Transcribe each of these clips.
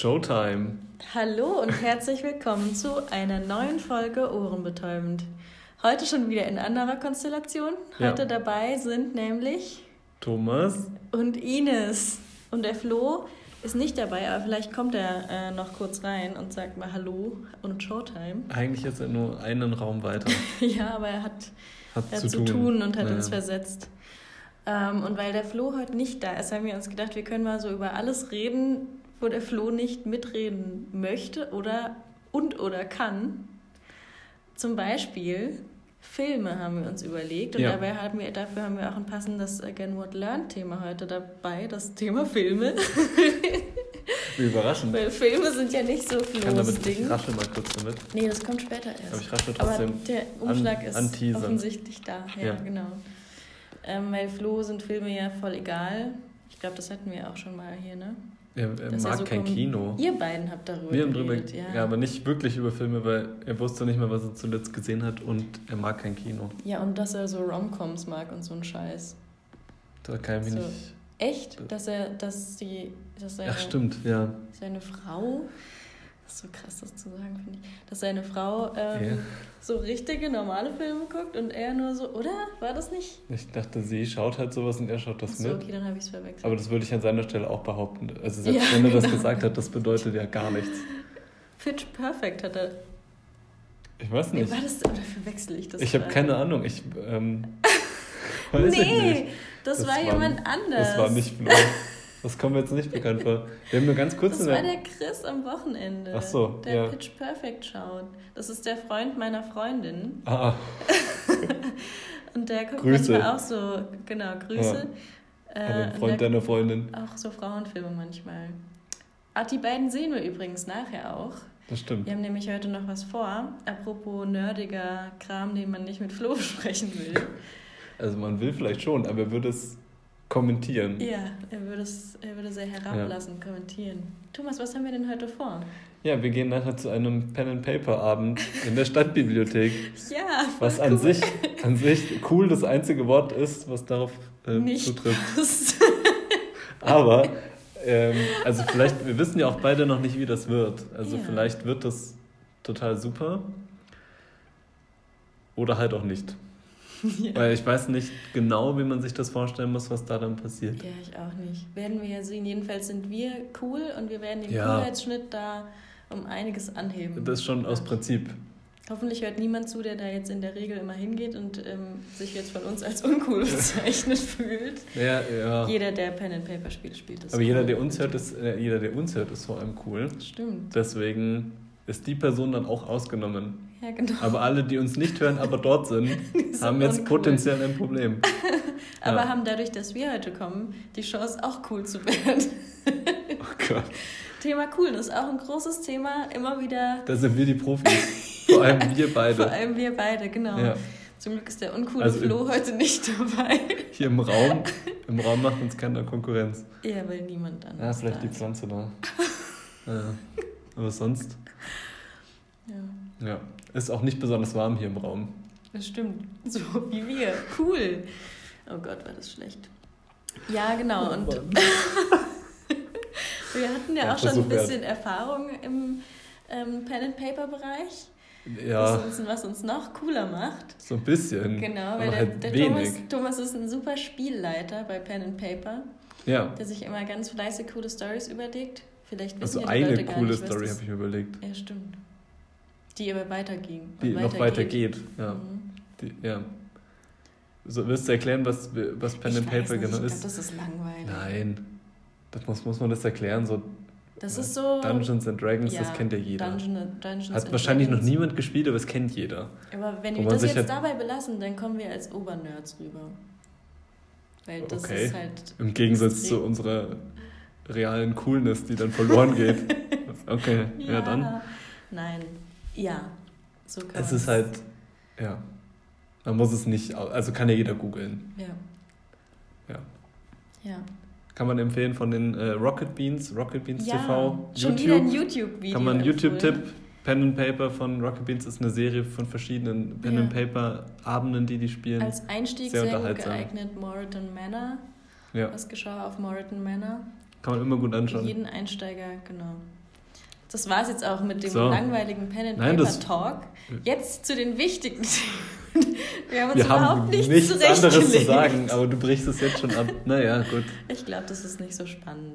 Showtime. Hallo und herzlich willkommen zu einer neuen Folge Ohrenbetäubend. Heute schon wieder in anderer Konstellation. Heute ja. dabei sind nämlich Thomas und Ines. Und der Flo ist nicht dabei, aber vielleicht kommt er äh, noch kurz rein und sagt mal Hallo und Showtime. Eigentlich ist er nur einen Raum weiter. ja, aber er hat, hat, er zu, zu, tun. und hat naja. uns versetzt. Ähm, und weil der Flo heute nicht da ist, haben wir uns gedacht, wir können mal so über alles reden, wo der Flo nicht mitreden möchte oder und oder kann. Zum Beispiel Filme haben wir uns überlegt und ja. dabei haben wir, dafür haben wir auch ein passendes Again What Learn Thema heute dabei, das Thema Filme. Wie überraschend. Weil Filme sind ja nicht so viel. Ich kann damit, Ding. Ich rasche mal kurz damit. Nee, das kommt später erst. Aber ich rasche trotzdem. Aber der Umschlag an, ist offensichtlich da. Ja, ja. genau. Ähm, weil Flo sind Filme ja voll egal. Ich glaube, das hatten wir auch schon mal hier, ne? Er, er mag er so kein Kino. Ihr beiden habt darüber Wir haben darüber, ja. ja. aber nicht wirklich über Filme, weil er wusste nicht mehr, was er zuletzt gesehen hat und er mag kein Kino. Ja, und dass er so Romcoms mag und so ein Scheiß. Da kann ich mich so. nicht... Echt? Dass er, dass die... Dass seine, Ach, stimmt, ja. Seine Frau ist so krass, das zu sagen, finde ich. Dass seine Frau ähm, yeah. so richtige, normale Filme guckt und er nur so, oder? War das nicht? Ich dachte, sie schaut halt sowas und er schaut das so, mit. okay, dann habe ich es verwechselt. Aber das würde ich an seiner Stelle auch behaupten. Also selbst ja, wenn er genau. das gesagt hat, das bedeutet ja gar nichts. Pitch Perfect hat er... Ich weiß nicht. War das, oder verwechsel ich das? Ich habe keine Ahnung. Ich, ähm, weiß nee, ich nicht. das, das war, war jemand anders. Das war nicht Flo. Das kommt mir jetzt nicht bekannt vor. Wir haben nur ganz kurz. Das war der Chris am Wochenende. Ach so. Der ja. Pitch Perfect schaut. Das ist der Freund meiner Freundin. Ah. und der guckt Grüße. manchmal auch so, genau, Grüße. Ja. Äh, Freund deiner Freundin. Auch so Frauenfilme manchmal. Ach, die beiden sehen wir übrigens nachher auch. Das stimmt. Wir haben nämlich heute noch was vor. Apropos nerdiger Kram, den man nicht mit Flo besprechen will. Also man will vielleicht schon, aber er würde es kommentieren. Ja, er würde es er würde sehr herablassen, ja. kommentieren. Thomas, was haben wir denn heute vor? Ja, wir gehen nachher zu einem Pen and Paper Abend in der Stadtbibliothek. ja, was an cool. sich an sich cool das einzige Wort ist, was darauf äh, Nicht zutrifft. Aber ähm, also vielleicht wir wissen ja auch beide noch nicht, wie das wird. Also ja. vielleicht wird das total super oder halt auch nicht. Ja. Weil ich weiß nicht genau, wie man sich das vorstellen muss, was da dann passiert. Ja, ich auch nicht. Werden wir ja sehen. Jedenfalls sind wir cool und wir werden den ja. Coolheitsschnitt da um einiges anheben. Das ist schon aus Prinzip. Hoffentlich hört niemand zu, der da jetzt in der Regel immer hingeht und ähm, sich jetzt von uns als uncool bezeichnet fühlt. Ja, ja. Jeder, der Pen and Paper spielt, spielt das. Aber cool. jeder, der uns hört, ist äh, jeder, der uns hört, ist vor allem cool. Stimmt. Deswegen ist die Person dann auch ausgenommen. Ja, genau. Aber alle, die uns nicht hören, aber dort sind, sind haben jetzt uncool. potenziell ein Problem. aber ja. haben dadurch, dass wir heute kommen, die Chance auch cool zu werden. oh Gott. Thema Coolness, auch ein großes Thema, immer wieder. Da sind wir die Profis. Vor allem ja, wir beide. Vor allem wir beide, genau. Ja. Zum Glück ist der uncoole also Flo heute nicht dabei. Hier im Raum, im Raum macht uns keiner Konkurrenz. Ja, weil niemand dann. Ja, vielleicht die Pflanze da. ja. Aber sonst. Ja. Ja. Ist auch nicht besonders warm hier im Raum. Das stimmt. So wie wir. Cool. Oh Gott, war das schlecht. Ja, genau. Oh, und wir hatten ja, ja auch schon ein bisschen wert. Erfahrung im ähm, Pen-and-Paper-Bereich. Ja. Uns, was uns noch cooler macht. So ein bisschen. Genau, weil der, halt der Thomas, Thomas ist ein super Spielleiter bei Pen and Paper. Ja. Der sich immer ganz fleißig coole Stories überlegt. Vielleicht wissen also eine Leute coole Story habe ich mir überlegt. Ja, stimmt. Die aber weiterging. Die weiter noch weitergeht, ja. Mhm. Die, ja. So, willst du erklären, was, was Pen ich and Paper nicht. genau ich ist? Glaub, das ist langweilig. Nein. Das muss, muss man das erklären. So, das ist so. Dungeons and Dragons, ja, das kennt ja jeder. Dungeon, Dungeons Hat wahrscheinlich Dragons. noch niemand gespielt, aber es kennt jeder. Aber wenn wir das jetzt halt dabei belassen, dann kommen wir als Obernerds rüber. Weil das okay. ist halt. Im Gegensatz zu unserer realen Coolness, die dann verloren geht. Okay, ja, ja dann. Nein, ja, so kann Es ist halt, ja, man muss es nicht, also kann ja jeder googeln. Ja. Ja. Ja. Kann man empfehlen von den äh, Rocket Beans, Rocket Beans ja, TV. Schon YouTube. wieder ein YouTube-Video. Kann man YouTube-Tipp. Pen and Paper von Rocket Beans ist eine Serie von verschiedenen Pen ja. and Paper Abenden, die die spielen. Als Einstieg sehr, sehr geeignet Moreton Manor. Ja. Was geschah auf Moreton Manor? Kann man immer gut anschauen. Jeden Einsteiger, genau. Das war es jetzt auch mit dem so. langweiligen Pen and Nein, Paper Talk. Jetzt zu den wichtigen Themen. Wir haben uns Wir überhaupt haben nichts, nichts anderes zu sagen, aber du brichst es jetzt schon ab. Naja, gut. Ich glaube, das ist nicht so spannend.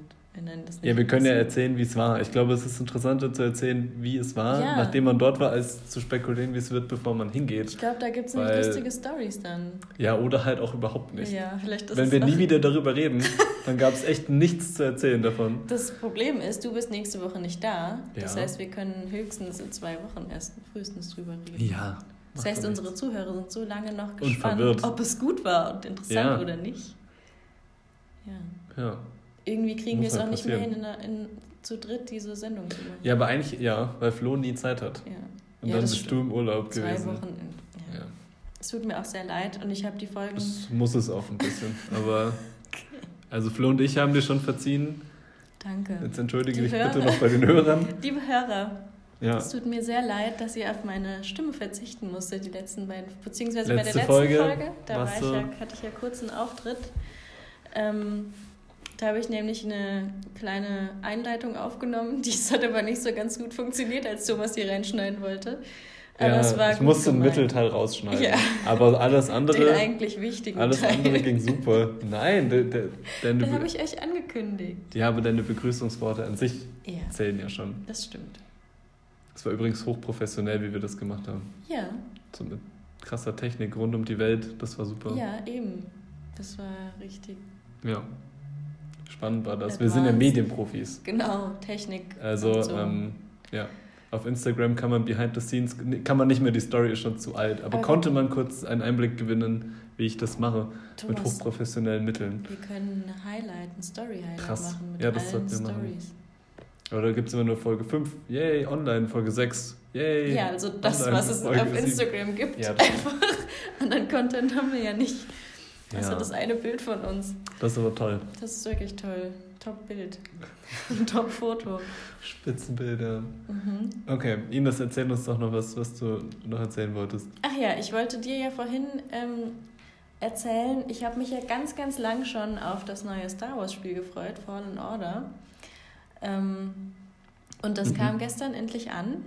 ja, wir können ja erzählen, wie es war. Ich glaube, es ist interessanter zu erzählen, wie es war, ja. nachdem man dort war, als zu spekulieren, wie es wird, bevor man hingeht. Ich glaube, da gibt es nämlich lustige Stories dann. Ja, oder halt auch überhaupt nicht. Ja, vielleicht ist Wenn wir nie wieder darüber reden, dann gab es echt nichts zu erzählen davon. Das Problem ist, du bist nächste Woche nicht da. Das ja. heißt, wir können höchstens in zwei Wochen erst frühestens drüber reden. Ja. Das heißt, unsere. Zuhörer sind so lange noch gespannt, ob es gut war und interessant ja. oder nicht. Ja. ja. Irgendwie kriegen wir es halt auch nicht mehr hin, in, in, zu dritt diese Sendung zu machen. Ja, aber eigentlich ja, weil Flo nie Zeit hat. Ja. Und ja, dann bist du im Urlaub zwei gewesen. Zwei Wochen. In, ja. Es tut mir auch sehr leid und ich habe die Folgen. Das muss es auch ein bisschen. aber also Flo und ich haben dir schon verziehen. Danke. Jetzt entschuldige dich bitte noch bei den Hörern. Liebe Hörer, ja. Es tut mir sehr leid, dass ihr auf meine Stimme verzichten musstet, die letzten beiden, beziehungsweise Letzte bei der letzten Folge, Folge da war ich ja, hatte ich ja kurz einen Auftritt. Ähm, da habe ich nämlich eine kleine Einleitung aufgenommen, die hat aber nicht so ganz gut funktioniert, als Thomas die reinschneiden wollte. Aber ja, es war ich musste einen Mittelteil rausschneiden. Ja. Aber alles andere. Den eigentlich wichtigen Alles Teil. andere ging super. Nein, de, de, deine. Den habe ich euch angekündigt. Ja, aber deine Begrüßungsworte an sich ja. zählen ja schon. Das stimmt. Es war übrigens hochprofessionell, wie wir das gemacht haben. Ja. So mit krasser Technik rund um die Welt, das war super. Ja, eben. Das war richtig. Ja. Spannend war das. Wir sind ja Medienprofis. Genau, Technik. Also, so. ähm, ja. Auf Instagram kann man behind the scenes, kann man nicht mehr, die Story ist schon zu alt, aber, aber konnte man kurz einen Einblick gewinnen, wie ich das mache, Thomas, mit hochprofessionellen Mitteln. Wir können ein Highlight, ein Story-Highlight machen mit ja, das allen Stories. Machen. Oder gibt es immer nur Folge 5? Yay, online, Folge 6. Yay. Ja, also das, online, was es Folge auf Instagram 7. gibt. Ja, einfach. Anderen Content haben wir ja nicht. Also ja. das eine Bild von uns. Das ist aber toll. Das ist wirklich toll. Top-Bild. Top-Foto. Spitzenbilder. Mhm. Okay, Ines, erzähl uns doch noch was, was du noch erzählen wolltest. Ach ja, ich wollte dir ja vorhin ähm, erzählen, ich habe mich ja ganz, ganz lang schon auf das neue Star Wars-Spiel gefreut, Fallen Order. Ähm, und das mhm. kam gestern endlich an.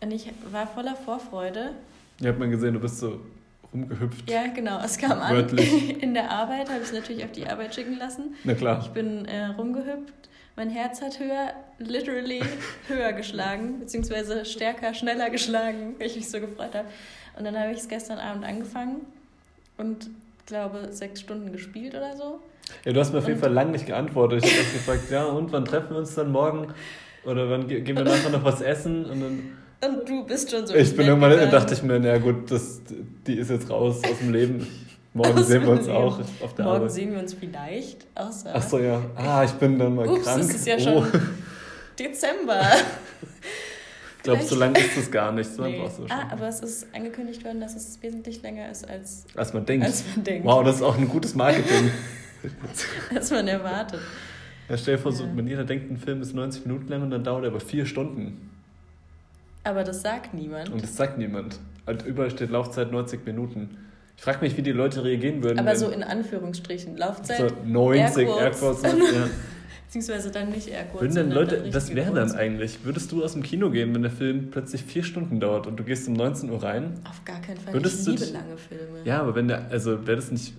Und ich war voller Vorfreude. Ihr habt mal gesehen, du bist so rumgehüpft. Ja, genau. Es kam Wörtlich. an. In der Arbeit habe ich es natürlich auf die Arbeit schicken lassen. Na klar. Ich bin äh, rumgehüpft. Mein Herz hat höher, literally höher geschlagen, beziehungsweise stärker, schneller geschlagen, weil ich mich so gefreut habe. Und dann habe ich es gestern Abend angefangen und glaube sechs Stunden gespielt oder so. Ja, du hast mir auf jeden Fall lange nicht geantwortet. Ich habe gefragt, ja, und wann treffen wir uns dann morgen? Oder wann gehen wir nachher noch was essen? Und dann. Und du bist schon so. Ich bin irgendwann, gegangen. dachte ich mir, na gut, das, die ist jetzt raus aus dem Leben. Morgen aus sehen wir uns Leben. auch auf der Morgen Arbeit. sehen wir uns vielleicht. Außer Ach so, ja. Ah, ich bin dann mal Ups, krank. es ist ja schon oh. Dezember. ich glaube, so lange ist es gar nicht. So nee. so ah, aber es ist angekündigt worden, dass es wesentlich länger ist, als, als, man, denkt. als man denkt. Wow, das ist auch ein gutes Marketing. als man erwartet. Ja, stell dir vor, so, man jeder denkt, ein Film ist 90 Minuten lang und dann dauert er aber vier Stunden. Aber das sagt niemand. Und das sagt niemand. Also überall steht Laufzeit 90 Minuten. Ich frage mich, wie die Leute reagieren würden. Aber so in Anführungsstrichen. Laufzeit. So 90 Airquotes. ja. Beziehungsweise dann nicht Airquotes. Würden denn Leute, das wäre dann eigentlich, würdest du aus dem Kino gehen, wenn der Film plötzlich vier Stunden dauert und du gehst um 19 Uhr rein? Auf gar keinen Fall. Würdest ich liebe lange Filme. Ja, aber wenn der, also wäre das nicht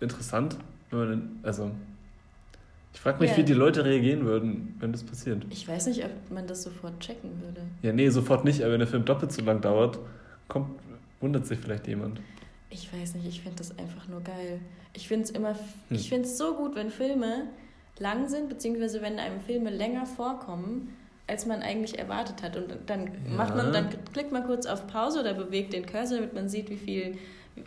interessant? Also, ich frage mich, ja. wie die Leute reagieren würden, wenn das passiert. Ich weiß nicht, ob man das sofort checken würde. Ja, nee, sofort nicht, aber wenn der Film doppelt so lang dauert, kommt, wundert sich vielleicht jemand. Ich weiß nicht, ich finde das einfach nur geil. Ich finde es immer, hm. ich finde es so gut, wenn Filme lang sind, beziehungsweise wenn einem Filme länger vorkommen, als man eigentlich erwartet hat. Und dann ja. macht man, dann klickt man kurz auf Pause oder bewegt den Cursor, damit man sieht, wie viel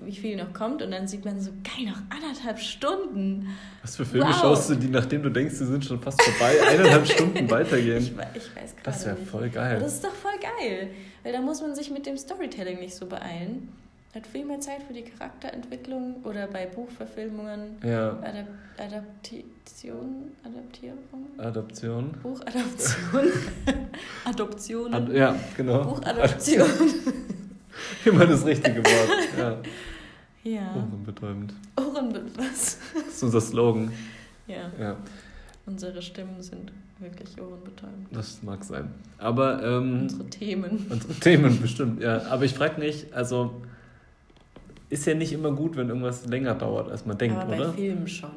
wie viel noch kommt und dann sieht man so, geil, noch anderthalb Stunden. Was für Filme wow. schaust du, die nachdem du denkst, sie sind schon fast vorbei, eineinhalb Stunden weitergehen? Ich, ich weiß gerade Das wäre voll geil. Aber das ist doch voll geil, weil da muss man sich mit dem Storytelling nicht so beeilen. Hat viel mehr Zeit für die Charakterentwicklung oder bei Buchverfilmungen. Ja. Adap Adaptation, Adaptierung? Adoption. Buchadaption. Adoptionen. Ad ja, genau. Buchadoption. Immer das richtige Wort. Ja. Ja. Ohrenbetäubend. Ohrenbetäubend, was? Das ist unser Slogan. Ja. ja. Unsere Stimmen sind wirklich ohrenbetäubend. Das mag sein. Aber. Ähm, unsere Themen. Unsere Themen, bestimmt, ja. Aber ich frage mich, also. Ist ja nicht immer gut, wenn irgendwas länger dauert, als man denkt, aber oder? Bei Filmen schon.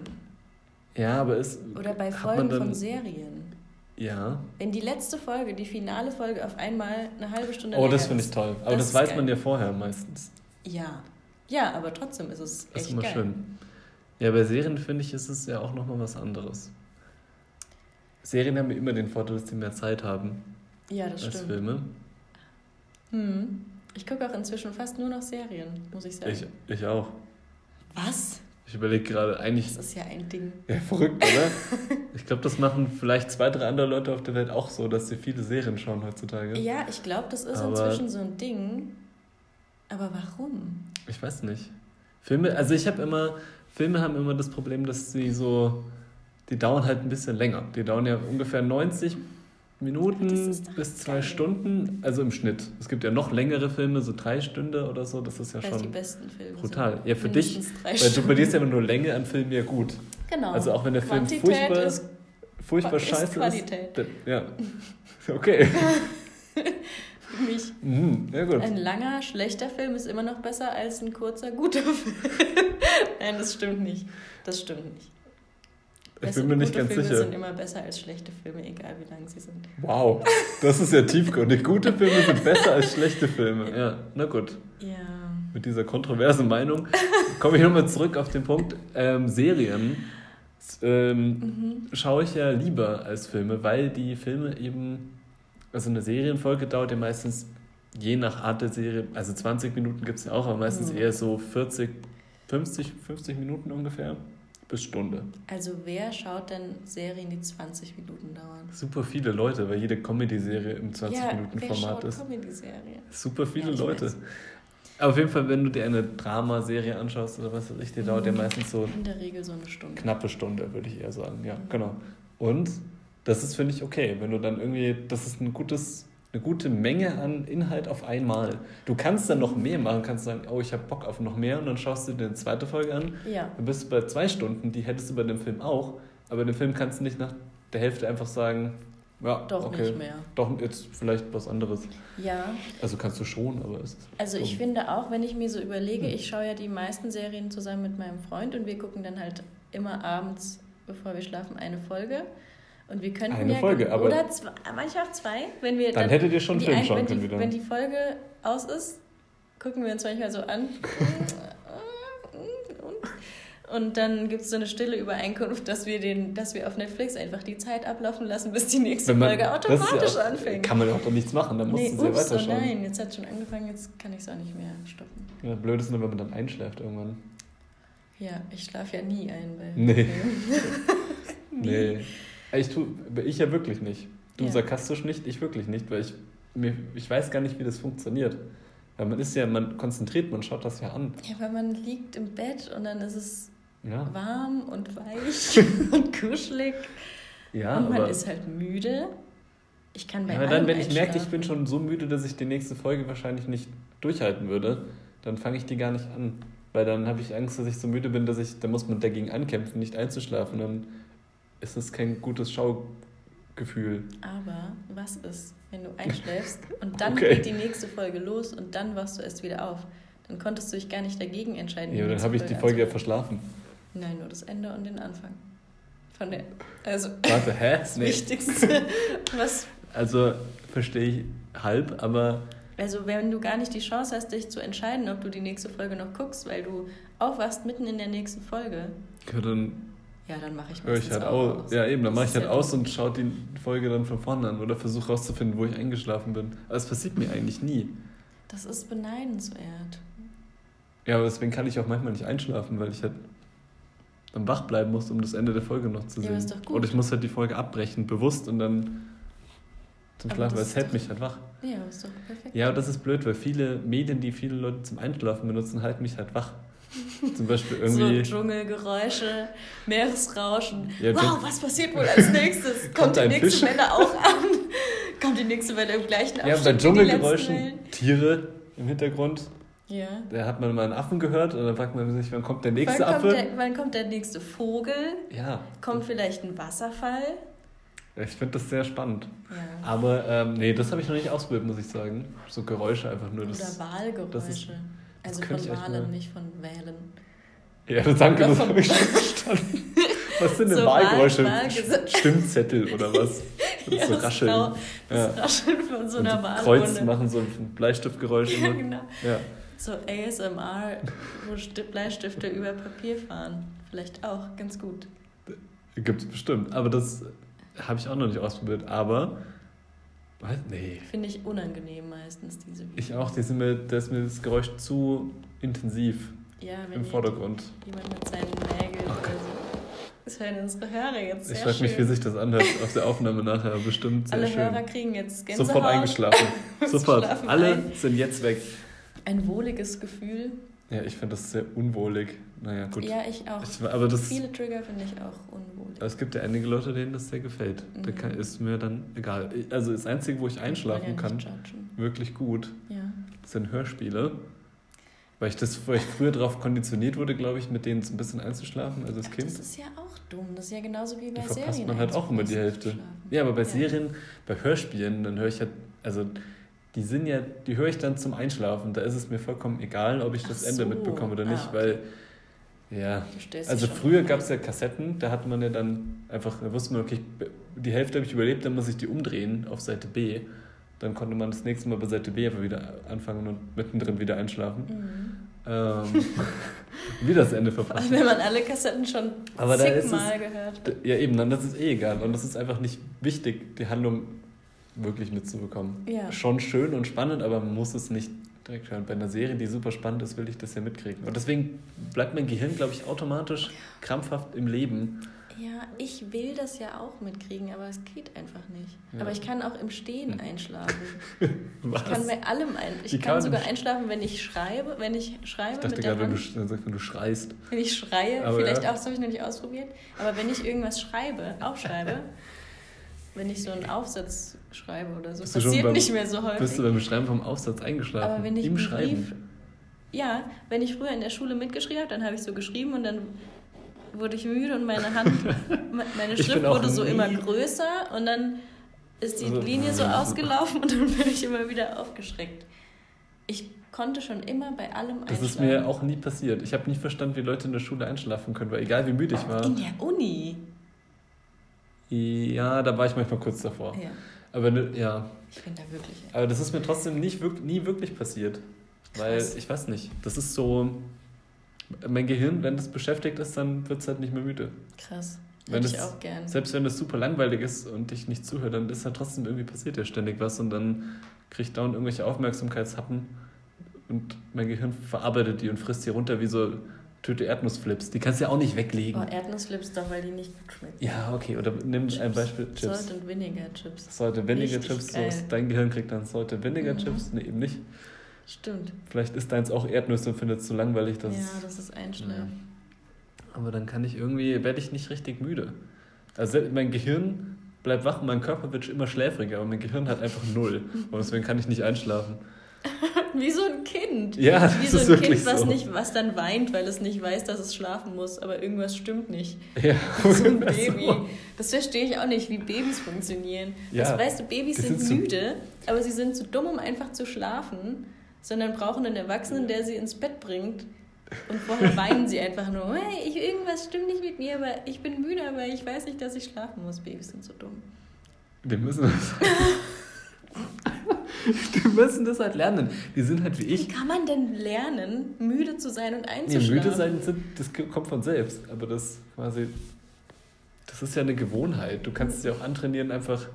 Ja, aber ist. Oder bei Folgen dann, von Serien. Ja. Wenn die letzte Folge, die finale Folge auf einmal eine halbe Stunde Oh, das finde ich toll. Aber das, das weiß geil. man ja vorher meistens. Ja. Ja, aber trotzdem ist es echt das ist immer geil. schön. Ja, bei Serien finde ich, ist es ja auch nochmal was anderes. Serien haben immer den Vorteil, dass sie mehr Zeit haben. Ja, das als stimmt. Filme. Hm. Ich gucke auch inzwischen fast nur noch Serien, muss ich sagen. Ich, ich auch. Was? Ich überlege gerade eigentlich. Das ist ja ein Ding. Ja, verrückt, oder? ich glaube, das machen vielleicht zwei, drei andere Leute auf der Welt auch so, dass sie viele Serien schauen heutzutage. Ja, ich glaube, das ist Aber inzwischen so ein Ding. Aber warum? Ich weiß nicht. Filme, also ich habe immer, Filme haben immer das Problem, dass sie so, die dauern halt ein bisschen länger. Die dauern ja ungefähr 90 Minuten bis zwei geil. Stunden, also im Schnitt. Es gibt ja noch längere Filme, so drei Stunden oder so, das ist ja schon die besten Filme brutal. Ja, für dich, weil du bei dir ist ja immer nur Länge an Filmen ja gut. Genau. Also auch wenn der Film Quantität furchtbar ist, furchtbar ist scheiße Qualität. ist. Ja. Okay. für mich. Mhm, ja. Ein langer, schlechter Film ist immer noch besser als ein kurzer, guter Film. Nein, das stimmt nicht. Das stimmt nicht. Ich bin mir nicht ganz Filme sicher. Filme sind immer besser als schlechte Filme, egal wie lang sie sind. Wow, das ist ja tiefgründig. Gute Filme sind besser als schlechte Filme. Ja, na gut. Ja. Mit dieser kontroversen Meinung komme ich nochmal zurück auf den Punkt. Ähm, Serien ähm, mhm. schaue ich ja lieber als Filme, weil die Filme eben, also eine Serienfolge dauert ja meistens je nach Art der Serie, also 20 Minuten gibt es ja auch, aber meistens mhm. eher so 40, 50, 50 Minuten ungefähr bis Stunde. Also wer schaut denn Serien, die 20 Minuten dauern? Super viele Leute, weil jede Comedy-Serie im 20-Minuten-Format ja, ist. Comedy-Serie? Super viele ja, Leute. Weiß. auf jeden Fall, wenn du dir eine Dramaserie anschaust oder was weiß ich, die dauert ja mhm. meistens so. In der Regel so eine Stunde. Knappe Stunde, würde ich eher sagen. Ja, mhm. genau. Und das ist, finde ich, okay. Wenn du dann irgendwie, das ist ein gutes eine gute Menge an Inhalt auf einmal. Du kannst dann noch mehr machen, kannst sagen, oh, ich habe Bock auf noch mehr und dann schaust du dir eine zweite Folge an. Ja. Dann bist du bei zwei Stunden, die hättest du bei dem Film auch, aber den Film kannst du nicht nach der Hälfte einfach sagen, ja, doch okay. nicht mehr. Doch jetzt vielleicht was anderes. Ja. Also kannst du schon, aber es ist. Also ich finde auch, wenn ich mir so überlege, hm. ich schaue ja die meisten Serien zusammen mit meinem Freund und wir gucken dann halt immer abends, bevor wir schlafen, eine Folge. Und wir könnten Eine ja, Folge, aber. Oder zwei, manchmal auch zwei, wenn wir. Dann, dann hättet ihr schon einen Film schauen können wieder. Wenn die Folge aus ist, gucken wir uns manchmal so an. Und dann gibt es so eine stille Übereinkunft, dass wir, den, dass wir auf Netflix einfach die Zeit ablaufen lassen, bis die nächste man, Folge automatisch ja auch, anfängt. Kann man ja auch doch nichts machen, dann musst nee, du sie weiterschauen. Oh nein, jetzt hat es schon angefangen, jetzt kann ich es auch nicht mehr stoppen. Ja, blöd ist nur, wenn man dann einschläft irgendwann. Ja, ich schlafe ja nie ein bei Nee. nee. Ich, tu, ich ja wirklich nicht. Du ja. sarkastisch nicht, ich wirklich nicht, weil ich, mir, ich weiß gar nicht, wie das funktioniert. Weil man ist ja, man konzentriert, man schaut das ja an. Ja, weil man liegt im Bett und dann ist es ja. warm und weich und kuschelig. Ja, und man aber, ist halt müde. Ich kann bei ja, dann, wenn ich merke, ich bin schon so müde, dass ich die nächste Folge wahrscheinlich nicht durchhalten würde, dann fange ich die gar nicht an. Weil dann habe ich Angst, dass ich so müde bin, dass ich, da muss man dagegen ankämpfen, nicht einzuschlafen. Dann ist es kein gutes Schaugefühl. Aber was ist, wenn du einschläfst und dann okay. geht die nächste Folge los und dann wachst du erst wieder auf? Dann konntest du dich gar nicht dagegen entscheiden. Ja, dann habe ich die Folge ja verschlafen. Nein, nur das Ende und den Anfang. Von der, also Warte, hä? Das nee. Wichtigste. Was? Also verstehe ich halb, aber. Also wenn du gar nicht die Chance hast, dich zu entscheiden, ob du die nächste Folge noch guckst, weil du aufwachst mitten in der nächsten Folge. Ja, dann ja, dann mache ich ich halt aus. aus. Ja, eben, dann mache ich halt aus und schaue die Folge dann von vorne an oder versuche rauszufinden, wo ich eingeschlafen bin. Aber es passiert mir eigentlich nie. Das ist beneidenswert. Ja, aber deswegen kann ich auch manchmal nicht einschlafen, weil ich halt dann wach bleiben muss, um das Ende der Folge noch zu sehen. Ja, ist doch gut. Oder ich muss halt die Folge abbrechen, bewusst und dann zum Schlafen, weil es hält mich halt wach. Ja, ist doch perfekt. Ja, aber das ist blöd, weil viele Medien, die viele Leute zum Einschlafen benutzen, halten mich halt wach. Zum Beispiel irgendwie. So Dschungelgeräusche, Meeresrauschen. Ja, wow, was passiert wohl als nächstes? Kommt, kommt die nächste Fisch? Welle auch an? Kommt die nächste Welle im gleichen Abstand? Ja, bei Dschungelgeräuschen Tiere im Hintergrund. Ja. Da hat man mal einen Affen gehört und dann fragt man sich, wann kommt der nächste wann Affe? Der, wann kommt der nächste Vogel? Ja. Kommt vielleicht ein Wasserfall? Ich finde das sehr spannend. Ja. Aber ähm, nee, das habe ich noch nicht ausprobiert, muss ich sagen. So Geräusche einfach nur. Das, Oder Wahlgeräusche. Das ist, das also von Wahlen, nicht von Wählen. Ja, danke, das habe ich schon verstanden. Was sind denn so Wahlgeräusche? Wahl, Wahl Stimmzettel oder was? Das ja, so Rascheln. Genau, das ja. Rascheln von so einer Wahl. Kreuz machen so ein Bleistiftgeräusch. Ja, genau. Ja. So ASMR, wo Bleistifte über Papier fahren. Vielleicht auch ganz gut. Gibt es bestimmt. Aber das habe ich auch noch nicht ausprobiert. Aber. Was? Nee. Finde ich unangenehm meistens, diese Videos. Ich auch. Die sind mir, da ist mir das Geräusch zu intensiv ja, im Vordergrund. Jemand mit seinen Nägeln oh oder so. Das hören unsere Hörer jetzt Ich frage mich, wie sich das anhört auf der Aufnahme nachher. Bestimmt sehr Alle schön. Hörer kriegen jetzt Gänsehaut. Sofort eingeschlafen. Sofort. Alle ein. sind jetzt weg. Ein wohliges Gefühl. Ja, ich finde das sehr unwohlig. Naja, gut. Ja, ich auch. Ich, aber das, Viele Trigger finde ich auch unwohlig. Es gibt ja einige Leute, denen das sehr gefällt. Mhm. Da kann, ist mir dann egal. Also das Einzige, wo ich einschlafen ja kann, wirklich gut, ja. sind Hörspiele. Weil ich, das, weil ich früher darauf konditioniert wurde, glaube ich, mit denen ein bisschen einzuschlafen, also als Kind. Das ist ja auch dumm. Das ist ja genauso wie bei da verpasst Serien. man halt auch immer die Hälfte. Ja, aber bei ja. Serien, bei Hörspielen, dann höre ich halt, also die sind ja, die höre ich dann zum Einschlafen. Da ist es mir vollkommen egal, ob ich das so. Ende mitbekomme oder nicht, ah, okay. weil ja, also früher gab es ja Kassetten, da hat man ja dann einfach, da wusste man, okay, die Hälfte habe ich überlebt, dann muss ich die umdrehen auf Seite B dann konnte man das nächste Mal bei Seite B einfach wieder anfangen und mittendrin wieder einschlafen. Mhm. Ähm, wie das Ende verpasst. Wenn man alle Kassetten schon aber zigmal gehört. Ja, eben, dann das ist eh egal. Und das ist einfach nicht wichtig, die Handlung wirklich mitzubekommen. Ja. Schon schön und spannend, aber man muss es nicht direkt hören. Bei einer Serie, die super spannend ist, will ich das ja mitkriegen. Und deswegen bleibt mein Gehirn, glaube ich, automatisch krampfhaft im Leben. Ja, ich will das ja auch mitkriegen, aber es geht einfach nicht. Ja. Aber ich kann auch im Stehen hm. einschlafen. Was? Ich kann bei allem ein. Ich kann, kann, sogar einschlafen, wenn ich schreibe, wenn ich schreibe. Ich dachte mit der gerade, Hand. wenn du, wenn du schreist. Wenn ich schreie, aber vielleicht ja. auch, das habe ich noch nicht ausprobiert. Aber wenn ich irgendwas schreibe, aufschreibe, wenn ich so einen Aufsatz schreibe oder so, bist passiert beim, nicht mehr so häufig. Bist du beim Schreiben vom Aufsatz eingeschlafen? Aber wenn ich Im Schreiben. Brief, ja, wenn ich früher in der Schule mitgeschrieben habe, dann habe ich so geschrieben und dann wurde ich müde und meine Hand, meine Schrift wurde so immer größer und dann ist die also, Linie so ausgelaufen und dann bin ich immer wieder aufgeschreckt. Ich konnte schon immer bei allem einschlafen. Das ist mir auch nie passiert. Ich habe nie verstanden, wie Leute in der Schule einschlafen können, weil egal wie müde ich war. In der Uni? Ja, da war ich manchmal kurz davor. Ja. Aber ne, ja. Ich bin da wirklich. Aber das ist mir trotzdem nicht, nie wirklich passiert. Weil, Krass. ich weiß nicht, das ist so mein Gehirn, wenn das beschäftigt ist, dann wird es halt nicht mehr müde. Krass. Hätte ich auch gern. Selbst wenn das super langweilig ist und ich nicht zuhöre, dann ist halt trotzdem irgendwie passiert ja ständig was und dann kriege ich dauernd irgendwelche Aufmerksamkeitshappen und mein Gehirn verarbeitet die und frisst die runter wie so Töte Erdnussflips. Die kannst du ja auch nicht weglegen. Oh, Erdnussflips doch, weil die nicht gut schmecken. Ja, okay. Oder nimm Chips. ein Beispiel Chips. Salt und Vinegar Chips. Salt und Vinegar Chips. So, dein Gehirn kriegt dann Salt und Vinegar mhm. Chips. Nee, eben nicht. Stimmt. Vielleicht ist deins auch Erdnüsse und findet es so langweilig, dass. Ja, das ist einschläfig. Ja. Aber dann kann ich irgendwie, werde ich nicht richtig müde. Also mein Gehirn bleibt wach und mein Körper wird immer schläfriger, aber mein Gehirn hat einfach null. und deswegen kann ich nicht einschlafen. Wie so ein Kind. Ja, Wie so ein Kind, was, so. nicht, was dann weint, weil es nicht weiß, dass es schlafen muss, aber irgendwas stimmt nicht. Ja, so ein Baby. So. Das verstehe ich auch nicht, wie Babys funktionieren. Ja, das, weißt du, Babys sind müde, aber sie sind zu dumm, um einfach zu schlafen sondern brauchen einen Erwachsenen, der sie ins Bett bringt. Und vorher weinen sie einfach nur, hey, ich, irgendwas stimmt nicht mit mir, aber ich bin müde, aber ich weiß nicht, dass ich schlafen muss. Babys sind so dumm. Wir müssen das. Die müssen das halt lernen. Die sind halt wie ich. Wie kann man denn lernen, müde zu sein und einzuschlafen? Nee, müde sein, das kommt von selbst. Aber das quasi, das ist ja eine Gewohnheit. Du kannst es ja auch antrainieren, einfach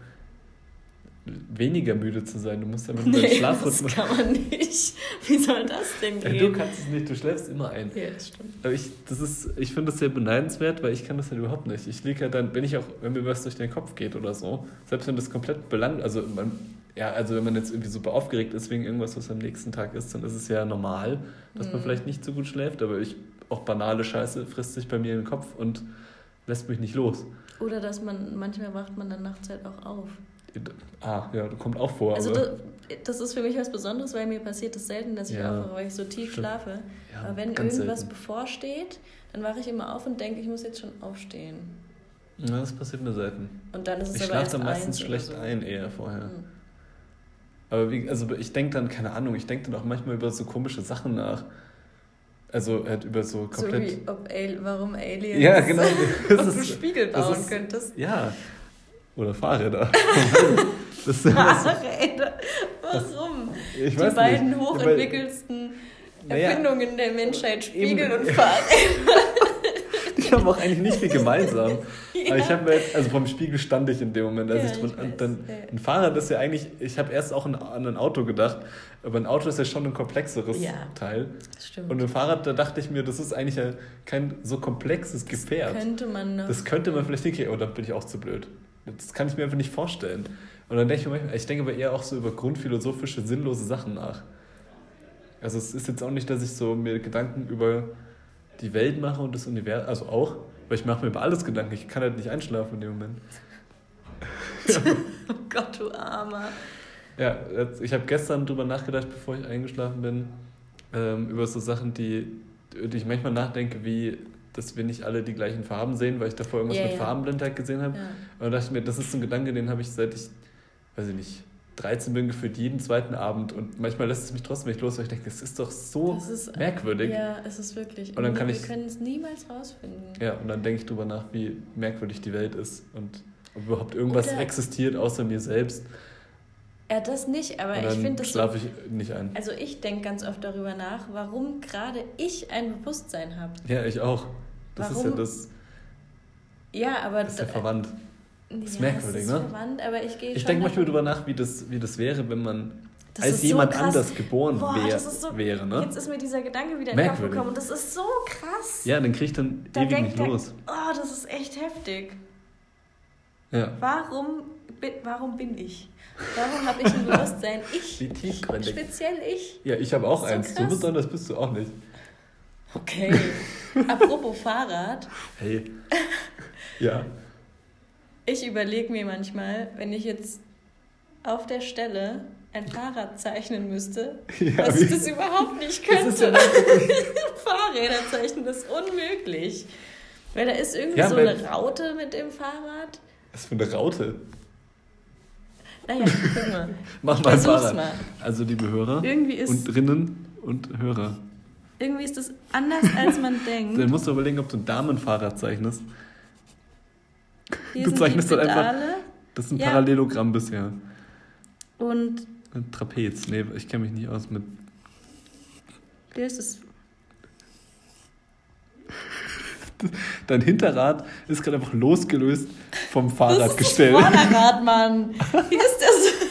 weniger müde zu sein. Du musst ja mit deinem nee, Schlafrhythmus. Das kann man nicht. Wie soll das denn gehen? du kannst es nicht, du schläfst immer ein. Ja, das stimmt. Aber ich, ich finde das sehr beneidenswert, weil ich kann das halt überhaupt nicht. Ich liege halt dann, wenn ich auch, wenn mir was durch den Kopf geht oder so, selbst wenn das komplett belangt, also man, ja, also wenn man jetzt irgendwie super aufgeregt ist wegen irgendwas, was am nächsten Tag ist, dann ist es ja normal, dass mhm. man vielleicht nicht so gut schläft, aber ich, auch banale Scheiße frisst sich bei mir in den Kopf und lässt mich nicht los. Oder dass man, manchmal wacht man dann nachts halt auch auf. Ah, ja, das kommt auch vor. Also das, das, ist für mich was Besonderes, weil mir passiert es das selten, dass ich ja, aufwache, weil ich so tief stimmt. schlafe. Ja, Aber wenn irgendwas selten. bevorsteht, dann wache ich immer auf und denke, ich muss jetzt schon aufstehen. Ja, das passiert mir selten. Und dann ist es ich schlafe dann meistens schlecht so. ein eher vorher. Mhm. Aber wie, also ich denke dann, keine Ahnung, ich denke dann auch manchmal über so komische Sachen nach. Also halt über so komplett. So wie ob Al warum Aliens ja, genau, das ist, Spiegel bauen ist, könntest. Ja. Oder Fahrräder. das, Fahrräder? Warum? Das, Die beiden nicht. hochentwickelsten Erfindungen naja, der Menschheit, Spiegel und Fahrräder. Die haben auch eigentlich nicht viel gemeinsam. ja. Aber ich habe mir jetzt, also vom Spiegel stand ich in dem Moment. Als ja, ich, und, und dann, ein Fahrrad ist ja eigentlich, ich habe erst auch an, an ein Auto gedacht, aber ein Auto ist ja schon ein komplexeres ja, Teil. Stimmt. Und ein Fahrrad, da dachte ich mir, das ist eigentlich ja kein so komplexes Gefährt. Das könnte man noch. Das könnte man vielleicht nicht, aber da bin ich auch zu blöd. Das kann ich mir einfach nicht vorstellen. Und dann denke ich mir manchmal, ich denke aber eher auch so über grundphilosophische, sinnlose Sachen nach. Also es ist jetzt auch nicht, dass ich so mir Gedanken über die Welt mache und das Universum, also auch, weil ich mache mir über alles Gedanken. Ich kann halt nicht einschlafen in dem Moment. oh Gott, du Armer. Ja, ich habe gestern drüber nachgedacht, bevor ich eingeschlafen bin, ähm, über so Sachen, die, die ich manchmal nachdenke, wie dass wir nicht alle die gleichen Farben sehen, weil ich davor irgendwas yeah, mit yeah. Farbenblindheit gesehen habe. Ja. Und da dachte ich mir, das ist so ein Gedanke, den habe ich seit ich, weiß ich nicht, 13 bin gefühlt jeden zweiten Abend und manchmal lässt es mich trotzdem nicht los, weil ich denke, das ist doch so ist, merkwürdig. Ja, es ist wirklich. Und dann kann wir ich, können es niemals rausfinden. Ja, und dann denke ich drüber nach, wie merkwürdig die Welt ist und ob überhaupt irgendwas Oder existiert außer mir selbst. Ja, das nicht, aber ich finde das. schlafe so, ich nicht ein. Also ich denke ganz oft darüber nach, warum gerade ich ein Bewusstsein habe. Ja, ich auch. Das warum? ist ja das. Ja, aber. Das ist ja verwandt. Das ist ja, merkwürdig, ist ne? Verwandt, aber ich gehe Ich denke manchmal darüber nach, wie das, wie das wäre, wenn man das als jemand so anders geboren Boah, wär, so, wäre. Ne? Jetzt ist mir dieser Gedanke wieder in den Kopf gekommen und das ist so krass. Ja, dann kriege ich dann da ewig nicht der, los. Oh, das ist echt heftig. Ja. Warum, warum bin ich? Warum habe ich ein Bewusstsein? Ich. Speziell ich. Ja, ich habe auch so eins. Krass. So besonders bist du auch nicht. Okay. Apropos Fahrrad. Hey. Ja. Ich überlege mir manchmal, wenn ich jetzt auf der Stelle ein Fahrrad zeichnen müsste, ja, was ich das überhaupt nicht könnte. Ja Fahrräder zeichnen das ist unmöglich. Weil da ist irgendwie ja, so eine Raute mit dem Fahrrad. Was für eine Raute? Naja, guck mal. Mach mal Fahrrad. Mal. Also liebe Hörer irgendwie ist und Drinnen und Hörer. Irgendwie ist das anders, als man denkt. Dann musst du überlegen, ob du ein Damenfahrrad zeichnest. Hier du zeichnest dann einfach. Das ist ein ja. Parallelogramm bisher. Und. Ein Trapez. Nee, ich kenne mich nicht aus mit. Hier ist es. Dein Hinterrad ist gerade einfach losgelöst vom Fahrradgestell. Das ist das Vorderrad, Mann. Hier ist das.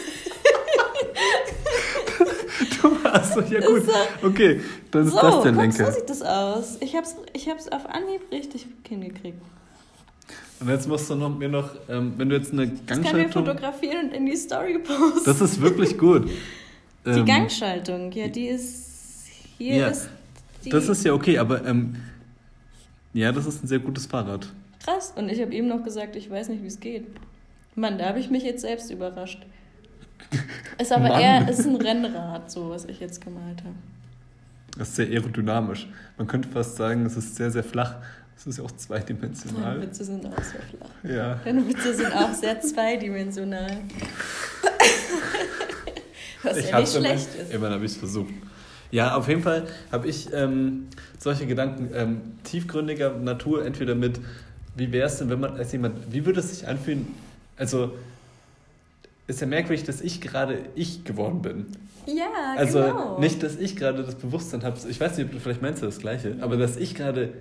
doch ja gut. Okay, dann ist so, das der Lenker. So sieht das aus. Ich hab's, ich hab's auf Anhieb richtig hingekriegt. Und jetzt musst du noch, mir noch, ähm, wenn du jetzt eine Gangschaltung... Das kann wir fotografieren und in die Story posten. Das ist wirklich gut. die ähm, Gangschaltung, ja, die ist... Hier ja, ist die... Das ist ja okay, aber... Ähm, ja, das ist ein sehr gutes Fahrrad. Krass. Und ich habe ihm noch gesagt, ich weiß nicht, wie es geht. Mann, da habe ich mich jetzt selbst überrascht. Ist aber Mann. eher ist ein Rennrad, so was ich jetzt gemalt habe. Das ist sehr aerodynamisch. Man könnte fast sagen, es ist sehr, sehr flach. Es ist ja auch zweidimensional. Deine Witze sind auch sehr flach. Ja. Deine Witze sind auch sehr zweidimensional. Was ich ja nicht schlecht ist. Immerhin habe ich es versucht. Ja, auf jeden Fall habe ich ähm, solche Gedanken ähm, tiefgründiger Natur, entweder mit, wie wäre es denn, wenn man als jemand, wie würde es sich anfühlen, also ist ja merkwürdig, dass ich gerade ich geworden bin. Ja, also genau. nicht, dass ich gerade das Bewusstsein habe, ich weiß nicht, vielleicht meinst du das Gleiche, aber dass ich gerade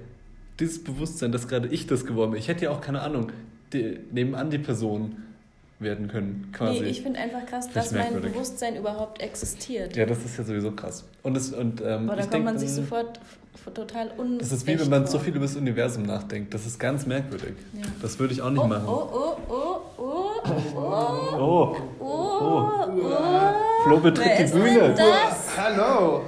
dieses Bewusstsein, dass gerade ich das geworden bin. Ich hätte ja auch keine Ahnung, die, nebenan die Person werden können, quasi. Nee, ich finde einfach krass, dass mein Bewusstsein überhaupt existiert. Ja, das ist ja sowieso krass. Und, das, und, ähm, Aber da kommt denk, man sich sofort total un. Das ist wie wenn man so viel über das Universum nachdenkt. Das ist ganz merkwürdig. Ja. Das würde ich auch nicht oh, machen. Oh, oh, oh, oh, oh, oh, oh, oh. Flo betritt Wer die Bühne. Denn das? Hallo.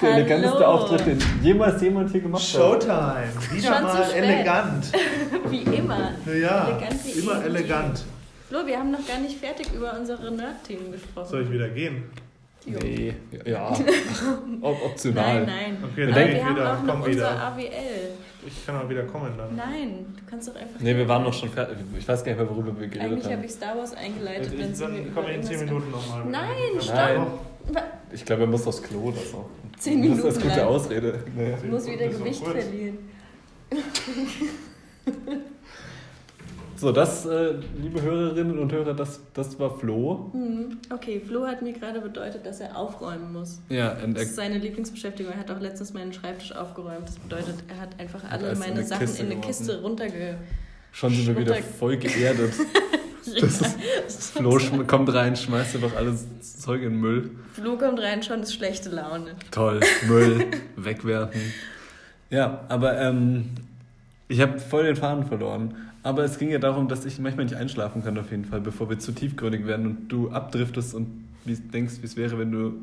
Der Hallo. eleganteste Auftritt, den jemals jemand hier gemacht Showtime. hat. Showtime. Wieder Schon mal elegant. wie immer. Ja, elegant wie immer elegant. Flo, wir haben noch gar nicht fertig über unsere Nerd-Themen gesprochen. Soll ich wieder gehen? Jo. Nee, ja. optional. Nein, nein. Okay, dann wir haben wieder. auch noch unser wieder. AWL. Ich kann auch wieder kommen dann. Nein, du kannst doch einfach. Nee, wir waren noch schon fertig. Ich weiß gar nicht mehr, worüber wir geredet Eigentlich haben. Eigentlich habe ich Star Wars eingeleitet. Ich, dann komme ich in 10 Minuten nochmal. Nein, stopp! Ich glaube, er muss aufs Klo oder so. 10 Minuten. Das ist eine gute Ausrede. Nee. Ich muss wieder Gewicht verlieren. So, das, äh, liebe Hörerinnen und Hörer, das, das war Flo. Mhm. Okay, Flo hat mir gerade bedeutet, dass er aufräumen muss. Ja, und das ist seine Lieblingsbeschäftigung. Er hat auch letztens meinen Schreibtisch aufgeräumt. Das bedeutet, er hat einfach alle meine in Sachen Kiste in eine Kiste runterge... Schon sind wir wieder voll geerdet. Das ist, Flo kommt rein, schmeißt einfach alles Zeug in Müll. Flo kommt rein, schon ist schlechte Laune. Toll, Müll, wegwerfen. Ja, aber ähm, ich habe voll den Faden verloren. Aber es ging ja darum, dass ich manchmal nicht einschlafen kann, auf jeden Fall, bevor wir zu tiefgründig werden und du abdriftest und wie denkst, wie es wäre, wenn du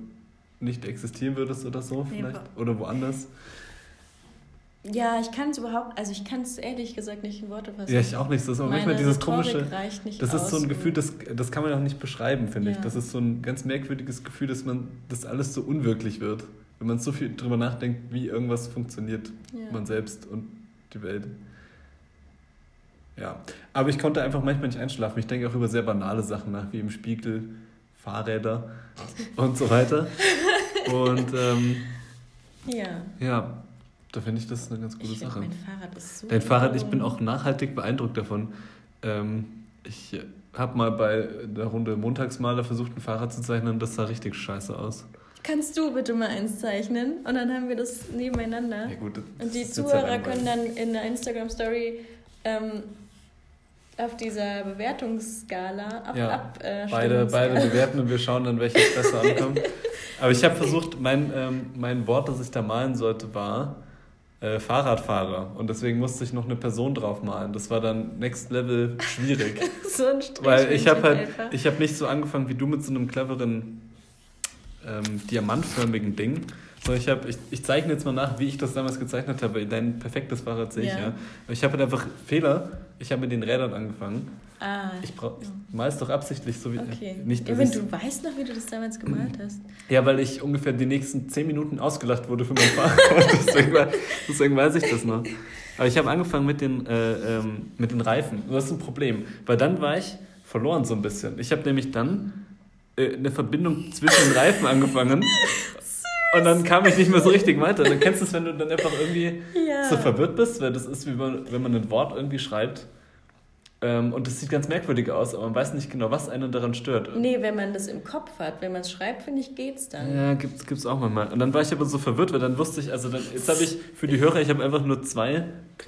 nicht existieren würdest oder so, vielleicht. Oder woanders. Ja, ich kann es überhaupt, also ich kann es ehrlich gesagt nicht in Worte fassen. Ja, ich auch nicht. Das ist auch manchmal dieses komische. das ist so ein Gefühl, das, das kann man auch nicht beschreiben, finde ja. ich. Das ist so ein ganz merkwürdiges Gefühl, dass man, dass alles so unwirklich wird. Wenn man so viel drüber nachdenkt, wie irgendwas funktioniert, ja. man selbst und die Welt. Ja, aber ich konnte einfach manchmal nicht einschlafen. Ich denke auch über sehr banale Sachen nach, wie im Spiegel, Fahrräder und so weiter. Und ähm, ja. ja, da finde ich das eine ganz gute ich Sache. Mein Fahrrad ist so Dein Fahrrad, ich bin auch nachhaltig beeindruckt davon. Ähm, ich habe mal bei der Runde Montagsmaler versucht, ein Fahrrad zu zeichnen, das sah richtig scheiße aus. Kannst du bitte mal eins zeichnen? Und dann haben wir das nebeneinander. Ja, gut, das und die Zuhörer können dann in der Instagram-Story ähm, auf dieser Bewertungsskala ab, ja, ab äh, beide, beide bewerten und wir schauen dann, welches besser ankommt. Aber ich habe versucht, mein, ähm, mein Wort, das ich da malen sollte, war äh, Fahrradfahrer. Und deswegen musste ich noch eine Person drauf malen. Das war dann next level schwierig. so ein Strich Weil ich habe halt, ich habe nicht so angefangen wie du mit so einem cleveren ähm, diamantförmigen Ding, so, ich, hab, ich, ich zeichne jetzt mal nach, wie ich das damals gezeichnet habe. Dein perfektes Fahrrad sehe ich ja. ja. Ich habe halt einfach Fehler. Ich habe mit den Rädern angefangen. Ah. Ich, brauch, ich mal es doch absichtlich so wie. Okay. Nicht, ja, wenn du weißt noch, wie du das damals gemalt hast. Ja, weil ich ungefähr die nächsten zehn Minuten ausgelacht wurde für mein Fahrrad. deswegen, deswegen weiß ich das noch. Aber ich habe angefangen mit den, äh, ähm, mit den Reifen. das ist ein Problem. Weil dann war ich verloren so ein bisschen. Ich habe nämlich dann äh, eine Verbindung zwischen den Reifen angefangen und dann kam ich nicht mehr so richtig weiter. Dann kennst du es, wenn du dann einfach irgendwie ja. so verwirrt bist, weil das ist wie wenn man ein Wort irgendwie schreibt. Ähm, und das sieht ganz merkwürdig aus, aber man weiß nicht genau, was einen daran stört. Nee, wenn man das im Kopf hat, wenn man es schreibt, finde ich, geht's dann. Ja, gibt's, gibt's auch manchmal. Und dann war ich aber so verwirrt, weil dann wusste ich, also dann, jetzt habe ich für die Hörer, ich habe einfach nur zwei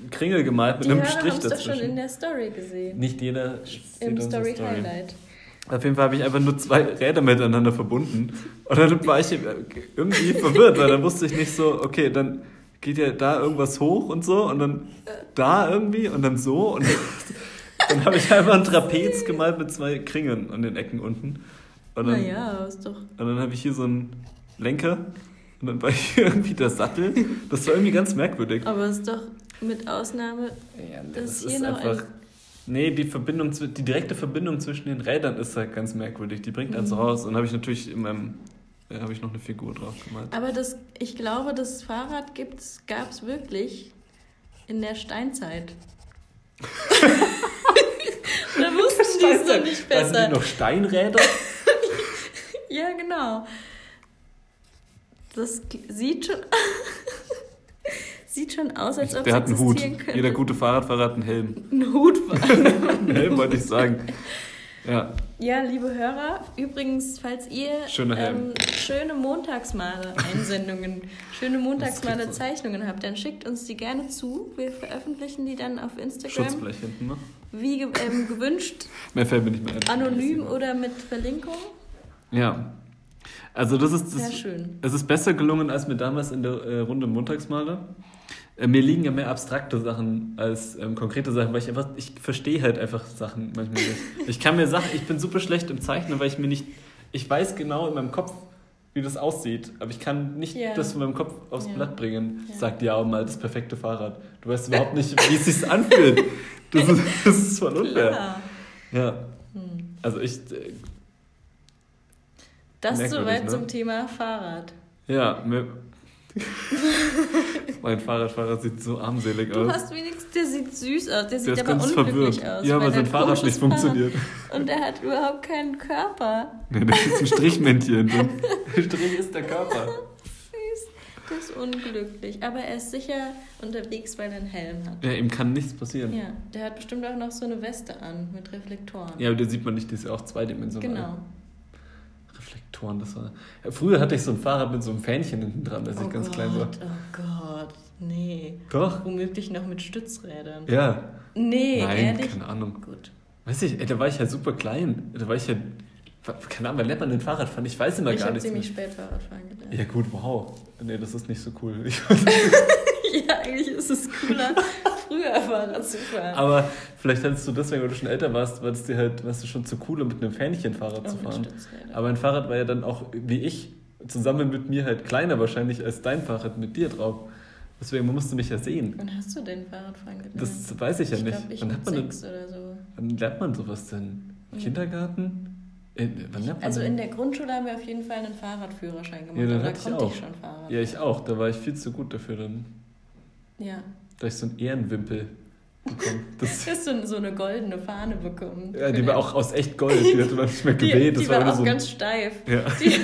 Kringel gemalt mit die einem Hörer Strich dazwischen. Das schon in der Story gesehen. Nicht jeder. Im Story Highlight. Auf jeden Fall habe ich einfach nur zwei Räder miteinander verbunden. Und dann war ich irgendwie verwirrt, weil dann wusste ich nicht so, okay, dann geht ja da irgendwas hoch und so und dann da irgendwie und dann so. Und dann habe ich einfach ein Trapez gemalt mit zwei Kringeln an den Ecken unten. Und dann, naja, ist doch. Und dann habe ich hier so einen Lenker und dann war hier irgendwie der Sattel. Das war irgendwie ganz merkwürdig. Aber es ist doch mit Ausnahme, ja, das dass hier noch einfach, ein Nee, die Verbindung, die direkte Verbindung zwischen den Rädern ist halt ganz merkwürdig. Die bringt einen so mhm. raus. Und habe ich natürlich in meinem, äh, habe ich noch eine Figur drauf gemalt. Aber das, ich glaube, das Fahrrad gab es wirklich in der Steinzeit. da wussten die es noch nicht besser. Waren die noch Steinräder? ja, genau. Das sieht schon. Sieht schon aus, als ob Der es hat einen Hut. Könnte. Jeder gute Fahrradfahrer hat einen Helm. Ein Hut Einen Helm wollte ich sagen. Ja. Ja, liebe Hörer, übrigens, falls ihr ähm, schöne Montagsmale-Einsendungen, schöne Montagsmale-Zeichnungen habt, dann schickt uns die gerne zu. Wir veröffentlichen die dann auf Instagram. Schutzblech hinten noch. Wie ähm, gewünscht. Mehr fällt mir nicht mehr ein. Anonym oder mit Verlinkung. Ja. Also das ist das, Sehr schön. Es ist besser gelungen als mir damals in der äh, Runde Montagsmale. Äh, mir liegen ja mehr abstrakte Sachen als ähm, konkrete Sachen, weil ich einfach, ich verstehe halt einfach Sachen manchmal nicht. Ich kann mir Sachen, ich bin super schlecht im Zeichnen, weil ich mir nicht, ich weiß genau in meinem Kopf, wie das aussieht, aber ich kann nicht yeah. das von meinem Kopf aufs yeah. Blatt bringen. Yeah. Sagt ja mal das perfekte Fahrrad. Du weißt überhaupt nicht, wie es sich anfühlt. Das ist, das ist voll unfair. Ja. Hm. Also ich. Äh, das soweit ne? zum Thema Fahrrad. Ja, mir, mein Fahrradfahrer sieht so armselig aus. Du hast wenigstens, der sieht süß aus, der sieht der aber unglücklich verwirrt. aus. Ja, weil sein Fahrrad nicht funktioniert. Und der hat überhaupt keinen Körper. Ja, der ist ein Strichmännchen. der Strich ist der Körper. Süß. Der ist unglücklich. Aber er ist sicher unterwegs, weil er einen Helm hat. Ja, ihm kann nichts passieren. Ja, der hat bestimmt auch noch so eine Weste an mit Reflektoren. Ja, aber der sieht man nicht, die ist ja auch zweidimensional. Genau. Reflektoren, das war. Früher hatte ich so ein Fahrrad mit so einem Fähnchen hinten dran, als oh ich ganz Gott, klein war. Oh Gott, nee. Doch. Womöglich noch mit Stützrädern. Ja. Nee, Nein, ehrlich? keine Ahnung. Gut. Weiß ich, ey, da war ich ja super klein. Da war ich ja. Keine Ahnung, wann lernt man denn Fahrrad fahren? Ich weiß immer ich gar nicht. Ich habe ziemlich spät Fahrradfahren gelernt. Ja, gut, wow. Nee, das ist nicht so cool. ja, eigentlich ist es cooler früher Fahrrad zu fahren. Aber vielleicht hattest du deswegen, weil du schon älter warst, warst du halt, warst du schon zu cool, um mit einem Fähnchen Fahrrad zu fahren. Aber ein Fahrrad war ja dann auch, wie ich, zusammen mit mir halt kleiner wahrscheinlich als dein Fahrrad mit dir drauf. Deswegen musst du mich ja sehen. Wann hast du denn Fahrradfahren gelernt? Das weiß ich ja ich nicht. Glaub, ich wann hat man denn, oder so. Wann lernt man sowas denn? Im mhm. Kindergarten? In, also in der Grundschule haben wir auf jeden Fall einen Fahrradführerschein gemacht. Ja, da konnte ich, ich schon Fahrrad. Ja, ich auch. Da war ich viel zu gut dafür dann. Ja. Ich so einen Ehrenwimpel bekommen. Das hast du so eine goldene Fahne bekommen. Ja, die war auch aus echt Gold. Die hatte man nicht mehr geweht. Die, die war, war auch so ganz steif. Ja. Die,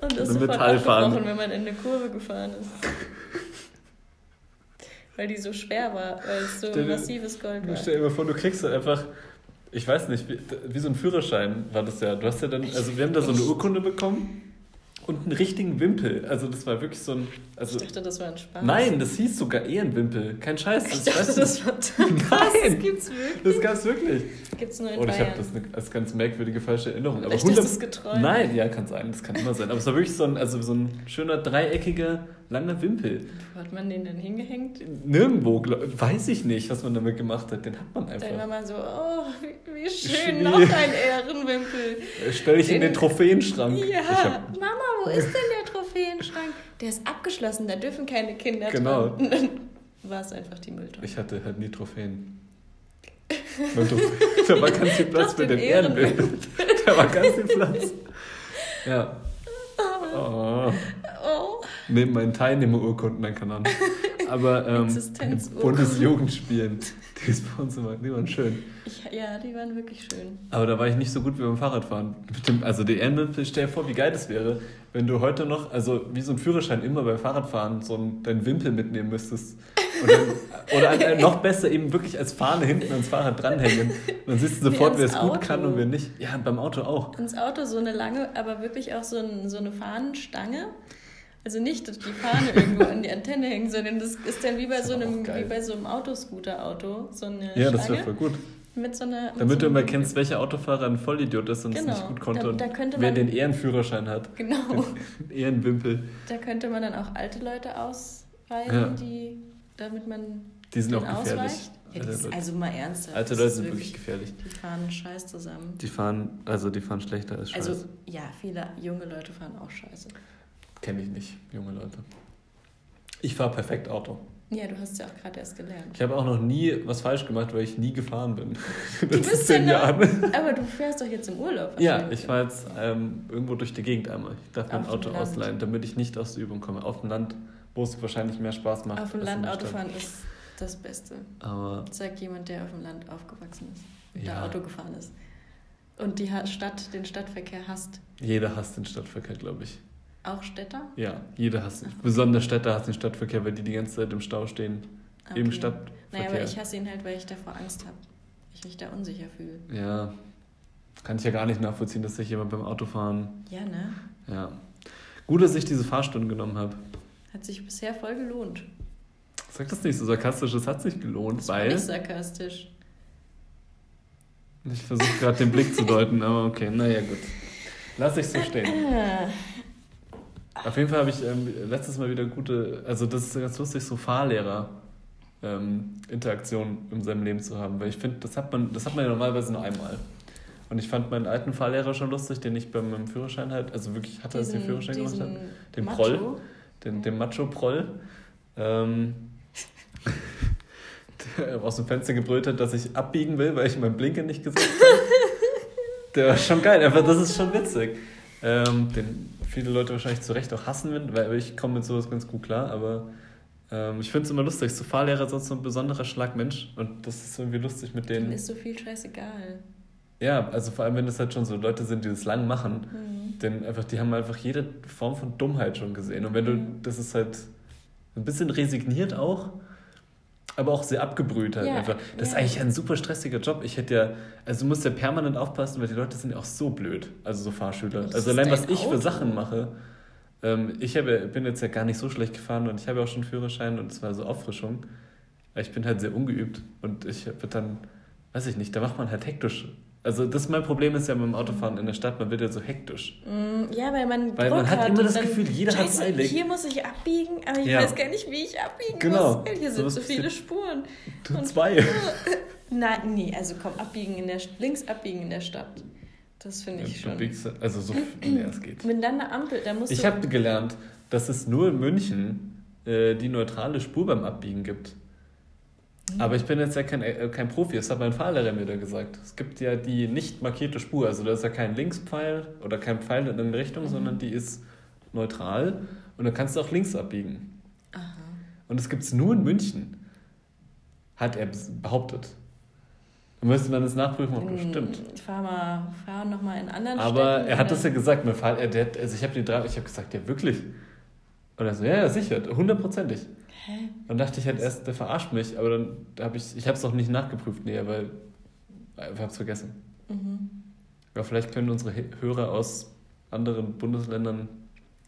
und das sofort abgebrochen, wenn man in eine Kurve gefahren ist. weil die so schwer war, weil es so stell, massives Gold war. Stell dir mal vor, du kriegst halt einfach, ich weiß nicht, wie, wie so ein Führerschein war das ja. Du hast ja dann, also wir haben da so eine Urkunde bekommen und einen richtigen Wimpel. Also das war wirklich so ein. Also, ich dachte, das war ein Spaß. Nein, das hieß sogar Ehrenwimpel. Kein Scheiß. Das, ich dachte, das war Nein, das gibt's wirklich. Das gab's wirklich. Gibt's nur in Oder ich habe das eine, als ganz merkwürdige falsche Erinnerung. Aber 100, ist geträumt. Nein, ja, kann sein. Das kann immer sein. Aber es war wirklich so ein, also so ein schöner dreieckiger langer Wimpel. Wo hat man den denn hingehängt? Nirgendwo, glaub, weiß ich nicht, was man damit gemacht hat. Den hat man einfach. Dann war man so, oh, wie, wie schön, noch ein Ehrenwimpel. Stell ich den, in den Trophäenschrank. Ja, hab, Mama, wo ist denn der Trophäenschrank? Der ist abgeschlossen, da dürfen keine Kinder genau. dran. Dann war es einfach die Mülltonne. Ich hatte halt nie Trophäen. da war ganz viel Platz für den Ehrenwimpel. Da war ganz viel Platz. Ja. Oh. Neben meinen Teilnehmerurkunden, dann kann man. Aber ähm, Bundesjugendspielen, die ist bei uns immer, die waren schön. Ich, ja, die waren wirklich schön. Aber da war ich nicht so gut wie beim Fahrradfahren. Dem, also die Ende, stell dir vor, wie geil das wäre, wenn du heute noch, also wie so ein Führerschein immer beim Fahrradfahren, so einen, deinen Wimpel mitnehmen müsstest. Dann, oder noch besser eben wirklich als Fahne hinten ans Fahrrad dranhängen. dann siehst du sofort, wer es gut kann und wer nicht. Ja, beim Auto auch. Ins Auto so eine lange, aber wirklich auch so, ein, so eine Fahnenstange also nicht, dass die Fahne irgendwo an die Antenne hängt, sondern das ist dann wie bei, so einem, wie bei so einem Autoscooter-Auto. So eine ja, das wäre voll gut. Mit so einer, Damit so du immer kennst, welcher Autofahrer ein Vollidiot ist und genau. es nicht gut konnte. Da, da und wer den Ehrenführerschein hat. Genau. Den Ehrenwimpel. Da könnte man dann auch alte Leute ausweisen, ja. die, damit man. Die sind auch gefährlich. Ja, das, also mal ernsthaft. Alte Leute sind wirklich gefährlich. Die fahren scheiß zusammen. Die fahren, also die fahren schlechter als scheiße. Also ja, viele junge Leute fahren auch scheiße. Kenne ich nicht, junge Leute. Ich fahre perfekt Auto. Ja, du hast ja auch gerade erst gelernt. Ich habe auch noch nie was falsch gemacht, weil ich nie gefahren bin. Du bist zehn ja Jahren. Aber du fährst doch jetzt im Urlaub. Ja, ich fahre jetzt ähm, irgendwo durch die Gegend einmal. Ich darf mein Auto ausleihen, damit ich nicht aus der Übung komme. Auf dem Land, wo es wahrscheinlich mehr Spaß macht. Auf dem Land Autofahren ist das Beste. Aber Sagt jemand, der auf dem Land aufgewachsen ist und ja. Auto gefahren ist. Und die Stadt, den Stadtverkehr hasst. Jeder hasst den Stadtverkehr, glaube ich. Auch Städter? Ja, jeder hasst ihn. Besonders Städter hassen den Stadtverkehr, weil die die ganze Zeit im Stau stehen. Okay. Im Stadtverkehr. Naja, aber ich hasse ihn halt, weil ich davor Angst habe. Ich mich da unsicher fühle. Ja, kann ich ja gar nicht nachvollziehen, dass sich jemand beim Autofahren. Ja, ne? Ja. Gut, dass ich diese Fahrstunde genommen habe. Hat sich bisher voll gelohnt. Sag das nicht so sarkastisch, es hat sich gelohnt, das weil. War nicht sarkastisch. Ich versuche gerade den Blick zu deuten, aber okay, naja, gut. Lass ich so stehen. Auf jeden Fall habe ich ähm, letztes Mal wieder gute, also das ist ganz lustig, so Fahrlehrer. Ähm, Interaktion in seinem Leben zu haben, weil ich finde, das hat man, das hat man ja normalerweise nur einmal. Und ich fand meinen alten Fahrlehrer schon lustig, den ich beim, beim Führerschein halt, also wirklich hatte, als ich den Führerschein gemacht habe, den Macho. Proll, den, den Macho-Proll, ähm, der aus dem Fenster gebrüllt hat, dass ich abbiegen will, weil ich meinen Blinker nicht gesetzt habe. der war schon geil, einfach, das ist schon witzig. Ähm, den viele Leute wahrscheinlich zu Recht auch hassen, weil ich komme mit sowas ganz gut klar, aber ähm, ich finde es immer lustig. So Fahrlehrer sonst so ein besonderer Schlagmensch und das ist irgendwie lustig mit denen. Dann ist so viel scheißegal. Ja, also vor allem, wenn es halt schon so Leute sind, die das lang machen, mhm. denn einfach, die haben einfach jede Form von Dummheit schon gesehen. Und wenn du, mhm. das ist halt ein bisschen resigniert auch, aber auch sehr abgebrüht halt ja, einfach. Das ja. ist eigentlich ein super stressiger Job. Ich hätte ja, also du musst ja permanent aufpassen, weil die Leute sind ja auch so blöd, also so Fahrschüler. Also allein was ich für Sachen mache. Ähm, ich habe, bin jetzt ja gar nicht so schlecht gefahren und ich habe ja auch schon Führerschein und es war so Auffrischung. Ich bin halt sehr ungeübt und ich wird dann, weiß ich nicht, da macht man halt hektisch also das mein Problem ist ja mit dem Autofahren in der Stadt, man wird ja so hektisch. Mm, ja, weil man Weil Druck man hat, hat immer das Gefühl, jeder hat es eilig. Hier muss ich abbiegen, aber ich ja. weiß gar nicht, wie ich abbiegen genau. muss. Hier sind so, viele Spuren. Du Und, zwei. Nein, nee, also komm, abbiegen in der links abbiegen in der Stadt. Das finde ich ja, schon. Biegst, also so nee, es geht. Mit dann eine Ampel, da musst Ich habe gelernt, dass es nur in München äh, die neutrale Spur beim Abbiegen gibt. Aber ich bin jetzt ja kein, äh, kein Profi, das hat mein Fahrlehrer mir da gesagt. Es gibt ja die nicht markierte Spur, also da ist ja kein Linkspfeil oder kein Pfeil in eine Richtung, mhm. sondern die ist neutral und dann kannst du auch links abbiegen. Aha. Und das gibt es nur in München, hat er behauptet. Da müsste man das nachprüfen, ob das hm, stimmt. Ich fahre mal, fahr nochmal in anderen Aber Städten, er hat das ja gesagt, mein Fall, er, der, also ich habe hab gesagt, ja wirklich. Und er so, ja, ja, sicher, hundertprozentig. Hä? Dann dachte ich halt erst, der verarscht mich, aber dann habe ich, ich habe es noch nicht nachgeprüft näher, weil ich habe es vergessen. Mhm. Ja, vielleicht können unsere Hörer aus anderen Bundesländern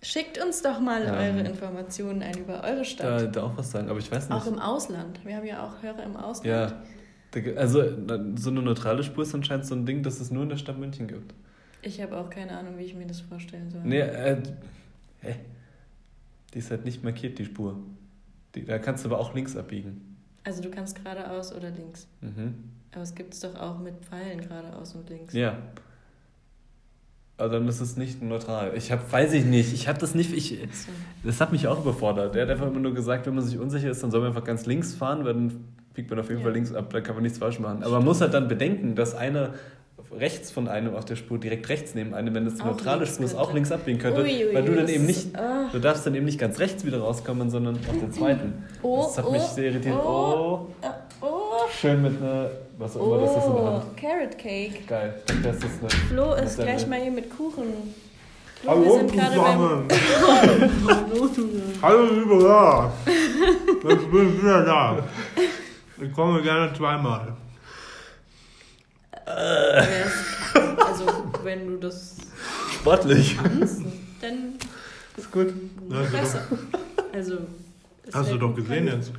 Schickt uns doch mal ja. eure Informationen ein über eure Stadt. Da, da auch was sagen, aber ich weiß nicht. Auch im Ausland. Wir haben ja auch Hörer im Ausland. Ja, also so eine neutrale Spur ist anscheinend so ein Ding, das es nur in der Stadt München gibt. Ich habe auch keine Ahnung, wie ich mir das vorstellen soll. Nee, äh, hä? Die ist halt nicht markiert, die Spur. Die, da kannst du aber auch links abbiegen. Also du kannst geradeaus oder links. Mhm. Aber es gibt es doch auch mit Pfeilen geradeaus und links. Ja. Aber dann ist es nicht neutral. Ich habe, weiß ich nicht, ich habe das nicht, ich, das hat mich auch überfordert. Der hat einfach immer nur gesagt, wenn man sich unsicher ist, dann soll man einfach ganz links fahren, weil dann biegt man auf jeden ja. Fall links ab, da kann man nichts falsch machen. Aber man muss halt dann bedenken, dass einer rechts von einem auf der Spur, direkt rechts neben einem, wenn es eine neutrale Spur ist, auch links abbiegen könnte. Ui, ui, weil du dann eben nicht, oh. du darfst dann eben nicht ganz rechts wieder rauskommen, sondern auf der zweiten. Oh, das hat oh, mich sehr irritiert. Oh, oh, oh. Schön mit einer, was auch immer das ist in der Hand. Carrot Cake. Geil. Das ist eine, Flo ist gleich mal hier mit Kuchen. Flo, Hallo wir sind zusammen. Hallo liebe Hörer. Ich bin wieder da. Ich komme gerne zweimal. Also, wenn du das sportlich kannst, dann ist gut. Besser. Also, Hast du doch gesehen jetzt.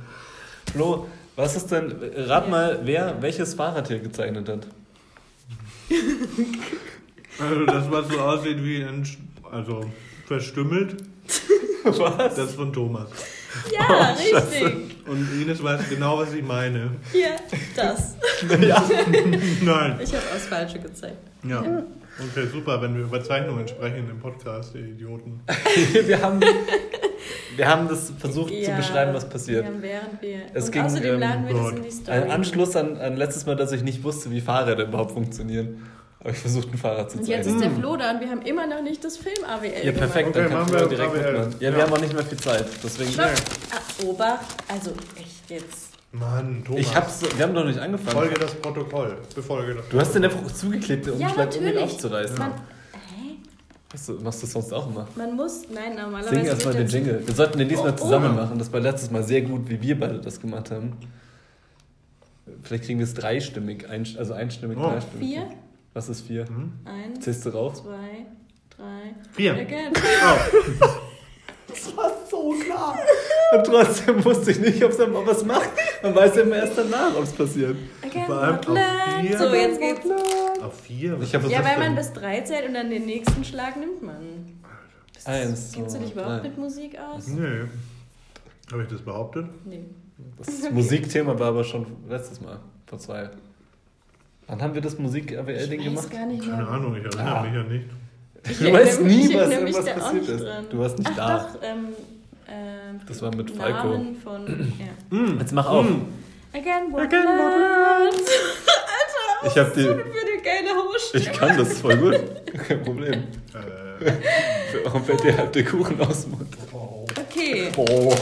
Flo, was ist denn, rat ja. mal, wer welches Fahrrad hier gezeichnet hat? Also das, was so aussieht wie ein, also verstümmelt. Was? Das ist von Thomas. Ja, oh, richtig. Und Ines weiß genau, was ich meine. Hier, das. ja. Nein. Ich habe das Falsche gezeigt. Ja. Okay, super, wenn wir über Zeichnungen sprechen im Podcast, die Idioten. wir, haben, wir haben das versucht ja, zu beschreiben, was passiert. Wir haben während wir. Es und ging, außerdem ähm, laden wir das in die Story. Ein Anschluss an, an letztes Mal, dass ich nicht wusste, wie Fahrräder überhaupt funktionieren. Aber ich versucht ein Fahrrad zu zeigen. Und jetzt ist der Flo da und wir haben immer noch nicht das Film AWL. Ja, perfekt, okay, dann kann wir direkt AWL. mitmachen. Ja, ja, wir haben auch nicht mehr viel Zeit. Deswegen. Stopp. Ah, Obacht, also echt jetzt. Mann, Thomas. Ich hab's, wir haben doch nicht angefangen. Folge das Protokoll. Befolge das Du hast den einfach zugeklebt, um ja, Schlag um ihn aufzureißen. Man, hä? Was, du, machst du sonst auch immer? Man muss, nein, normalerweise. Sing erstmal den Jingle. Wir sollten den diesmal oh, zusammen oh. machen. Das war letztes Mal sehr gut, wie wir beide das gemacht haben. Vielleicht kriegen wir es dreistimmig, ein, also einstimmig, oh. dreistimmig. Vier? Was ist vier? Mhm. Eins. Zählst du rauf? Zwei, drei. Vier. Again. Oh. das war so klar. Und trotzdem wusste ich nicht, ob es was macht. Man weiß ja immer erst danach, ob es passiert. Again, Vor allem auf vier. So, jetzt geht's. Auf vier? Ich ja, weil man bis drei zählt und dann den nächsten Schlag nimmt man. Eins. Kennst du dich überhaupt nein. mit Musik aus? Nee. Habe ich das behauptet? Nee. Das Musikthema war aber schon letztes Mal, vor zwei. Wann haben wir das Musik-AWL-Ding gemacht? Gar nicht mehr. Keine Ahnung, ich erinnere ah. mich ja nicht. Ich du weißt nie, was irgendwas passiert ist. Dran. Du warst nicht Ach, da. Doch, ähm, äh, das war mit Falco. Von, ja. Mm. Jetzt mach auf. Mm. Again, what Again, Alter, ich hab die, für eine geile Ich kann das voll gut. Kein Problem. Äh, Warum fällt dir halt der Kuchen aus dem Mund? Okay. Oh.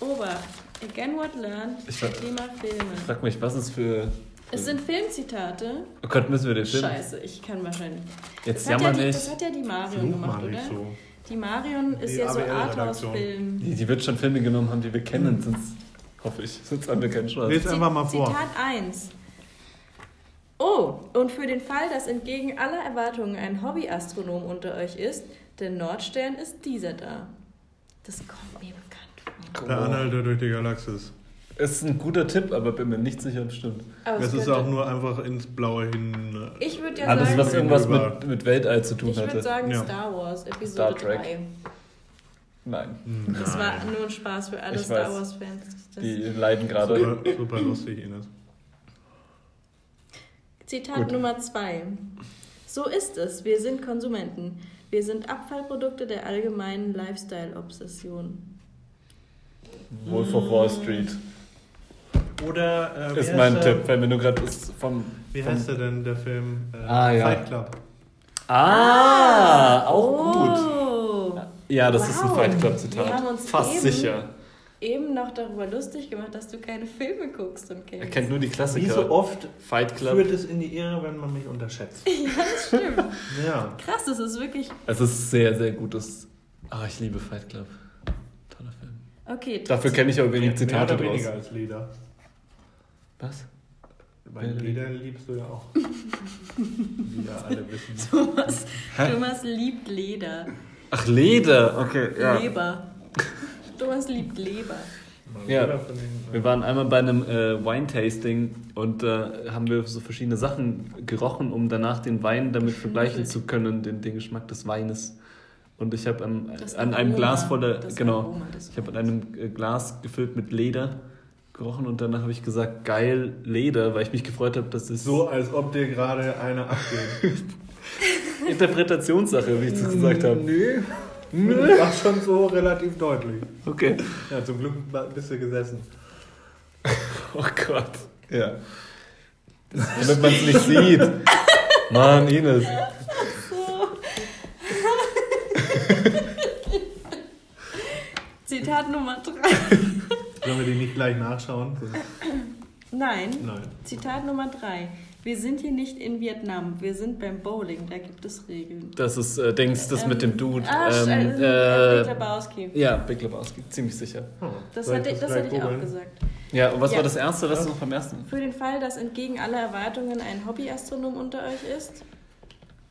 Ober. Again what learned. Ich Thema Filme. Frag mich, was ist für. Es sind Filmzitate. Oh Gott, müssen wir den Film? Scheiße, ich kann wahrscheinlich. Jetzt jammer ja nicht. Das hat ja die Marion gemacht, oder? So. Die Marion ist die ja so Arthouse-Film. Die, die, wird schon Filme genommen haben, die wir kennen, mhm. sonst hoffe ich. Sonst haben wir keinen Spaß. Lies einfach mal vor. Zitat 1. Oh, und für den Fall, dass entgegen aller Erwartungen ein Hobbyastronom unter euch ist, der Nordstern ist dieser da. Das kommt mir bekannt vor. Der Anhalter durch die Galaxis. Ist ein guter Tipp, aber bin mir nicht sicher, ob es stimmt. es ist auch nur einfach ins Blaue hin. Äh, ich würde ja Alles, sagen, was irgendwas mit, mit Weltall zu tun ich hatte. Ich würde sagen ja. Star Wars, Episode Star Trek. 3. Nein. Das war nur ein Spaß für alle ich Star Wars-Fans. Die leiden gerade. Super, super lustig, Ines. Zitat Gut. Nummer 2. So ist es. Wir sind Konsumenten. Wir sind Abfallprodukte der allgemeinen Lifestyle-Obsession. Wolf of Wall Street. Oder äh, ist mein Tipp, wenn du gerade vom. Wie heißt der denn der Film? Äh, ah, ja. Fight Club. Ah, auch oh. gut. Ja, das wow. ist ein Fight Club Zitat. Fast eben, sicher. Eben noch darüber lustig gemacht, dass du keine Filme guckst und kennst. Er kennt nur die Klassiker. Wie so oft Fight Club. führt es in die Irre, wenn man mich unterschätzt. ja, das stimmt. ja. Krass, das ist wirklich. Es ist sehr, sehr gutes. Ah, ich liebe Fight Club. Toller Film. Okay. Dafür kenne ich auch wenig Zitate draus. weniger als Lieder. Was? Bei Liedern liebst du ja auch. Wie ja alle wissen. Thomas, Thomas liebt Leder. Ach, Leder, okay. Ja. Leber. Thomas liebt Leber. Ja, wir waren einmal bei einem äh, Wine-Tasting und da äh, haben wir so verschiedene Sachen gerochen, um danach den Wein damit vergleichen zu können, den, den Geschmack des Weines. Und ich habe an, an einem Glas voller, genau, ich habe an einem äh, Glas gefüllt mit Leder gerochen und danach habe ich gesagt, geil Leder, weil ich mich gefreut habe, dass es... So, als ob dir gerade einer abgeht. Interpretationssache, wie ich das gesagt habe. Nö. Das war schon so relativ deutlich. Okay. Ja, zum Glück bist du gesessen. Oh Gott. Ja. Damit man es nicht sieht. Mann, Ines. Zitat Nummer 3. Sollen wir die nicht gleich nachschauen? Nein. Nein. Zitat Nummer 3. Wir sind hier nicht in Vietnam, wir sind beim Bowling, da gibt es Regeln. Das ist, äh, denkst das ähm, mit dem Dude. Ah, ähm, äh, Big Lebowski. Ja, Big Lebowski, ziemlich sicher. Oh, das hatte, das hatte ich auch gesagt. Ja, und was ja. war das Erste, was du vom Ersten? Für den Fall, dass entgegen aller Erwartungen ein Hobbyastronom unter euch ist.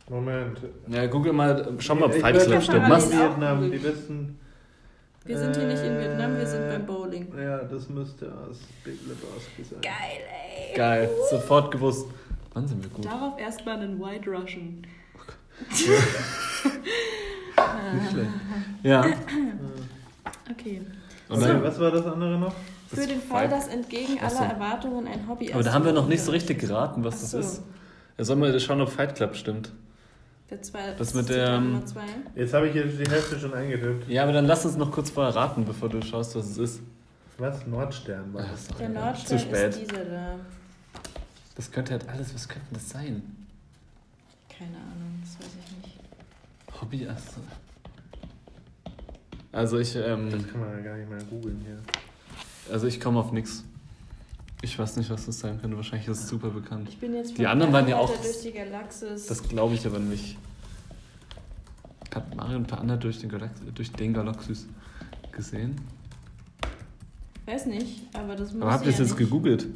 Moment. Ja, google mal, schau mal, ob Club stimmt. Machst Vietnam, die wissen... Wir sind hier nicht in Vietnam, wir sind beim Bowling. Ja, das müsste aus Big Lebowski sein. Geil, ey. Geil, sofort gewusst. Wann sind wir gut? Darauf erstmal einen White Russian. nicht schlecht. Ja. Okay. Und dann, so. was war das andere noch? Für den Fall, dass entgegen aller Erwartungen ein Hobby ist. Aber da haben wir noch nicht so richtig geraten, was das ist. Ja, sollen wir schauen, ob Fight Club stimmt. Der zwei, das mit der. Ähm, Jetzt habe ich jetzt die Hälfte schon eingetippt. Ja, aber dann lass uns noch kurz vorher raten, bevor du schaust, was es ist. Was? Nordstern war das. Der Nordstern Zu spät. ist dieser da. Das könnte halt alles, was könnte das sein? Keine Ahnung, das weiß ich nicht. Hobby, also. Also ich. Ähm, das kann man ja gar nicht mehr googeln hier. Also ich komme auf nichts. Ich weiß nicht, was das sein könnte. Wahrscheinlich ist es super bekannt. Ich bin jetzt die anderen waren ja auch. Durch die Galaxis. Das glaube ich aber nicht. Hat Mario ein paar andere durch den, Galax durch den Galaxis gesehen? Weiß nicht, aber das muss Aber habt ihr ja es jetzt gegoogelt?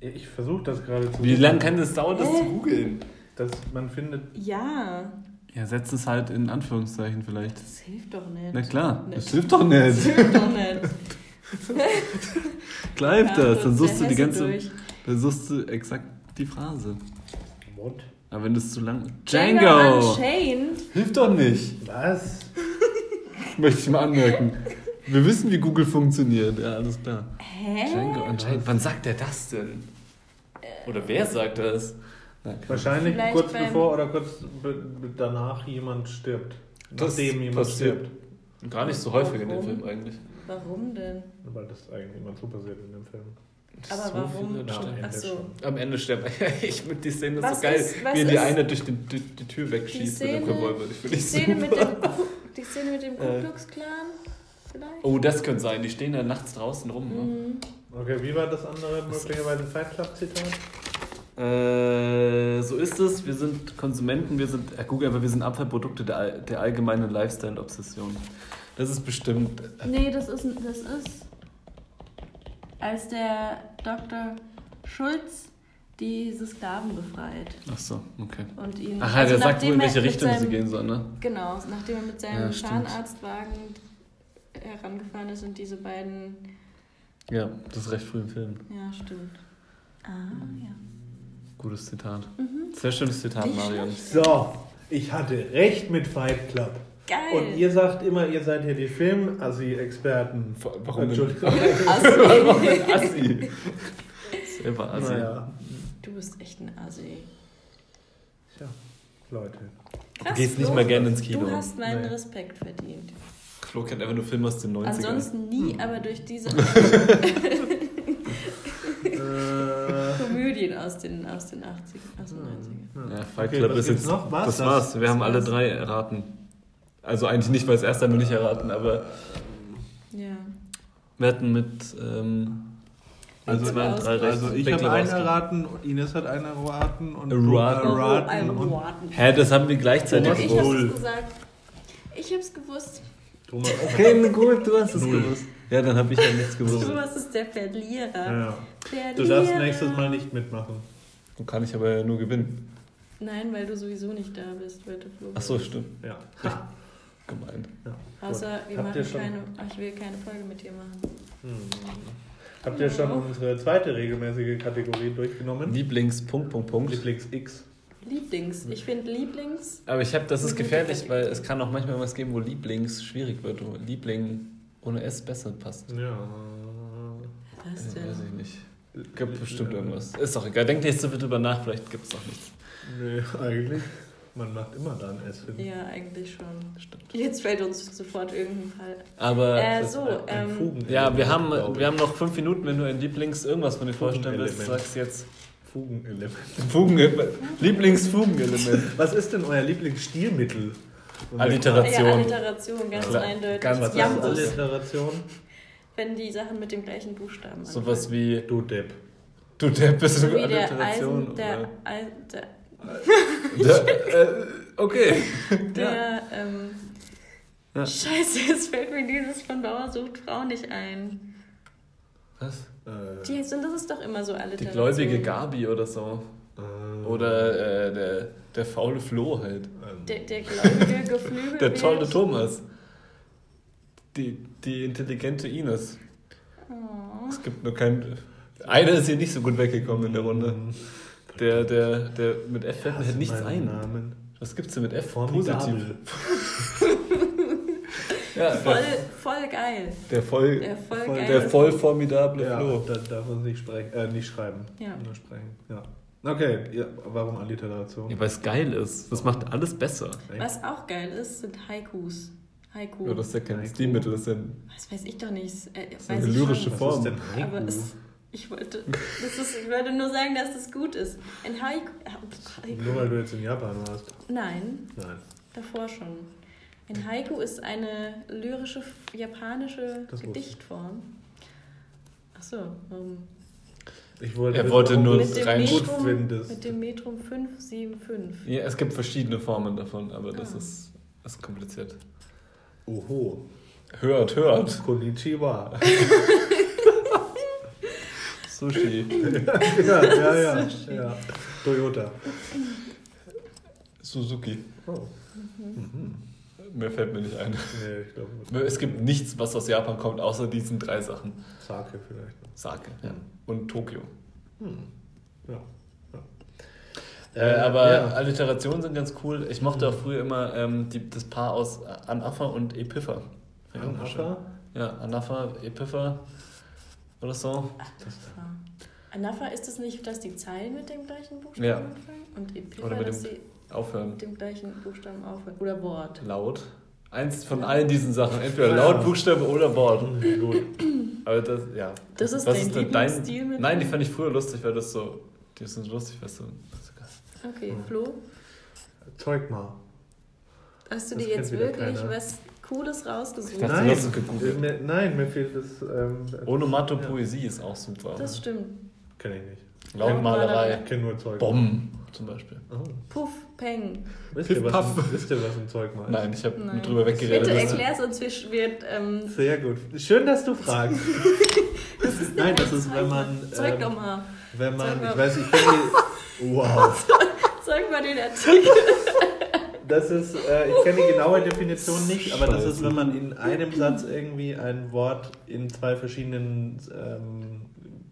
Ich versuche das gerade zu. Wie lange kann das dauern, das zu googeln? Dass man findet. Ja. Ja, setzt es halt in Anführungszeichen vielleicht. Das hilft doch nicht. Na klar, nicht. das hilft doch nicht. Das hilft doch nicht. Klar hilft ja, das, dann suchst du die ganze. Durch. Dann suchst du exakt die Phrase. What? Aber wenn das zu lang. Django! Django Unchained. Hilft doch nicht. Was? Möchte ich mal anmerken. Wir wissen, wie Google funktioniert. Ja, alles klar. Hä? Django Unchained. Wann sagt er das denn? Oder wer sagt das? Na, Wahrscheinlich Vielleicht kurz bevor oder kurz danach jemand stirbt. Nachdem jemand passiert. stirbt. Gar nicht so häufig in dem Film eigentlich. Warum denn? Weil das eigentlich immer so passiert in dem Film. Aber so warum? Ach so. Am Ende sterben. ich finde die Szene was so geil, ist, wie die eine durch die, die, die Tür wegschießt mit dem Revolver. Ich die, Szene mit dem, die Szene mit dem Ku äh. Klux Klan vielleicht? Oh, das könnte sein. Die stehen da nachts draußen rum. Ne? Mhm. Okay, wie war das andere möglicherweise Fight Club Zitat? Äh, so ist es. Wir sind Konsumenten, wir sind, äh, google einfach, wir sind Abfallprodukte der, der allgemeinen Lifestyle-Obsession. Das ist bestimmt. Nee, das ist, das ist als der Dr. Schulz diese Sklaven befreit. Ach so, okay. Und ihn, Ach, also der sagt wohl, in welche Richtung seinem, sie gehen sollen, ne? Genau, nachdem er mit seinem ja, Zahnarztwagen herangefahren ist und diese beiden. Ja, das ist recht früh im Film. Ja, stimmt. Ah, ja. Gutes Zitat. Mhm. Sehr schönes Zitat, Marion. So, ich hatte recht mit Fight Club. Geil. Und ihr sagt immer, ihr seid hier die Film-Assi-Experten. Warum? Entschuldigung. Assi. Assi. Selber Assi. Naja. Du bist echt ein Assi. Tja, Leute. Krass, du gehst nicht mal gerne ins Kino. Du hast meinen nee. Respekt verdient. Flo kennt einfach nur Filme aus den 90ern. Ansonsten nie, hm. aber durch diese Komödien aus den, aus den 80ern, aus den 90ern. Ja, Fight Club okay, ist jetzt noch was? Das war's. Wir haben alle drei erraten. Also eigentlich nicht, weil es erst einmal nicht erraten, aber ja. wir hatten mit ähm, also, zwei, drei also ich habe einen erraten, Ines hat einen erraten und du erraten. Oh, Hä, das haben wir gleichzeitig gewusst. Ich hab's gesagt. Ich hab's gewusst. Thomas. Okay, gut, du hast es Null. gewusst. Ja, dann habe ich ja nichts gewusst. Thomas ist der Verlierer. Ja. Verlierer. Du darfst nächstes Mal nicht mitmachen. Dann kann ich aber ja nur gewinnen. Nein, weil du sowieso nicht da bist, weil du Ach so, stimmt. Ja. Ha. Gemeint. Ja. Außer wir Habt machen keine, ich will keine Folge mit dir machen. Hm. Habt ihr schon unsere zweite regelmäßige Kategorie durchgenommen? Lieblings Punkt Punkt Punkt. Lieblings X. Lieblings. Ich finde Lieblings. Aber ich habe, das ist gefährlich, weil es kann auch manchmal was geben, wo Lieblings schwierig wird, wo Liebling ohne S besser passt. Ja. Was denn? Weiß ich nicht. Gibt bestimmt irgendwas. Ist doch egal. Denk nicht so viel drüber nach, vielleicht gibt es doch nichts. Nee, eigentlich. Man macht immer da ein S hin. Ja, eigentlich schon. Stimmt. Jetzt fällt uns sofort irgendein Fall. Aber äh, so, ähm, ja, wir haben, wir haben noch fünf Minuten, wenn du ein Lieblings irgendwas von dir vorstellen willst, sagst jetzt. Fugenelement. Fugenelement. Lieblingsfugenelement. Was ist denn euer Lieblingsstilmittel? Alliteration. Ja, Alliteration, ganz ja, eindeutig. Ganz Was ist Alliteration? Wenn die Sachen mit dem gleichen Buchstaben So was wie Du Depp. Du Depp bist so du Alliteration. Der, Eisen, der, Al, der, der äh, okay. Der, ja. ähm, ja. Scheiße, jetzt fällt mir dieses von Bauer sucht Frau nicht ein. Was? Äh, die sind, das ist doch immer so alle Die gläubige Gabi oder so. Äh, oder äh, der, der faule Flo halt. Der, der gläubige Geflügel. der tolle Thomas. Die, die intelligente Ines. Oh. Es gibt nur keinen. Einer ist hier nicht so gut weggekommen in der Runde. Der, der, der mit F fällt mir halt nichts ein. Namen. Was gibt's denn mit F? Formidabel. Positiv. Ja, voll, voll geil. Der voll, der voll, voll, der voll formidable ja, Flo. Da darf man nicht, sprechen, äh, nicht schreiben. Ja. Nur sprechen. Ja. Okay, ja, warum Alliteration? Ja, weil es geil ist. Das macht alles besser. Was auch geil ist, sind Haikus. Haiku. Ja, das ist ja kein Stilmittel, das ist ja Das weiß ich doch nicht. Äh, das ist eine lyrische. Form. Was ist denn Haiku? Aber es, ich, wollte, das ist, ich wollte nur sagen, dass das gut ist. Ein Haiku, Haiku. Nur weil du jetzt in Japan warst. Nein. Nein. Davor schon. Ein Haiku ist eine lyrische japanische das Gedichtform. Achso, um, ich wollte er wollte nur rein Metrum, Mit dem Metrum 575. Ja, es gibt verschiedene Formen davon, aber das ah. ist, ist kompliziert. Oho. Hört, hört. Konnichiwa. Sushi. ja, ja, ja, Sushi. ja. Toyota. Suzuki. Oh. Mhm. Mhm. Mehr fällt mir nicht ein. Nee, ich glaube. Es gibt nichts, was aus Japan kommt, außer diesen drei Sachen. Sake vielleicht. Sake, ja. Und Tokio. Hm. Ja. Äh, aber ja. Alliterationen sind ganz cool. Ich mochte auch früher immer ähm, die, das Paar aus Anafa und Epipha. Anafa? Ja, Anafa, Epipha oder so. Anafa ist es nicht, dass die Zeilen mit dem gleichen Buchstaben ja. anfangen? Und Epipha, oder mit dem, dass sie aufhören. Mit dem gleichen Buchstaben aufhören. Oder Wort. Laut. Eins von allen diesen Sachen. Entweder laut, Buchstabe oder Wort. Gut. Aber das, ja. Das ist Was dein ist Lieblingsstil mit Nein, die fand ich früher lustig, weil das so. Die sind lustig, weißt du. Okay. Flo? Zeug mal. Hast du das dir jetzt wirklich was Cooles rausgesucht? Nein, äh, mir, nein, mir fehlt das. Ähm, Onomatopoesie ja. ist auch super. Das stimmt. Kenn ich nicht. Lautmalerei. Ich kenne nur Zeug. Bomben zum Beispiel. Oh. Puff, Peng. Wisst ihr, was, ein, wisst ihr, was ein Zeug mal Nein, ich habe drüber weggeredet. Bitte erklär's uns, wir, wir ähm Sehr gut. Schön, dass du fragst. das Nein, das ist, wenn man... Ähm, doch mal. Wenn man, ich weiß, ich kenne Wow. Zeig mal den Artikel. Das ist, äh, ich kenne die genaue Definition nicht, aber das ist, wenn man in einem Satz irgendwie ein Wort in zwei verschiedenen ähm,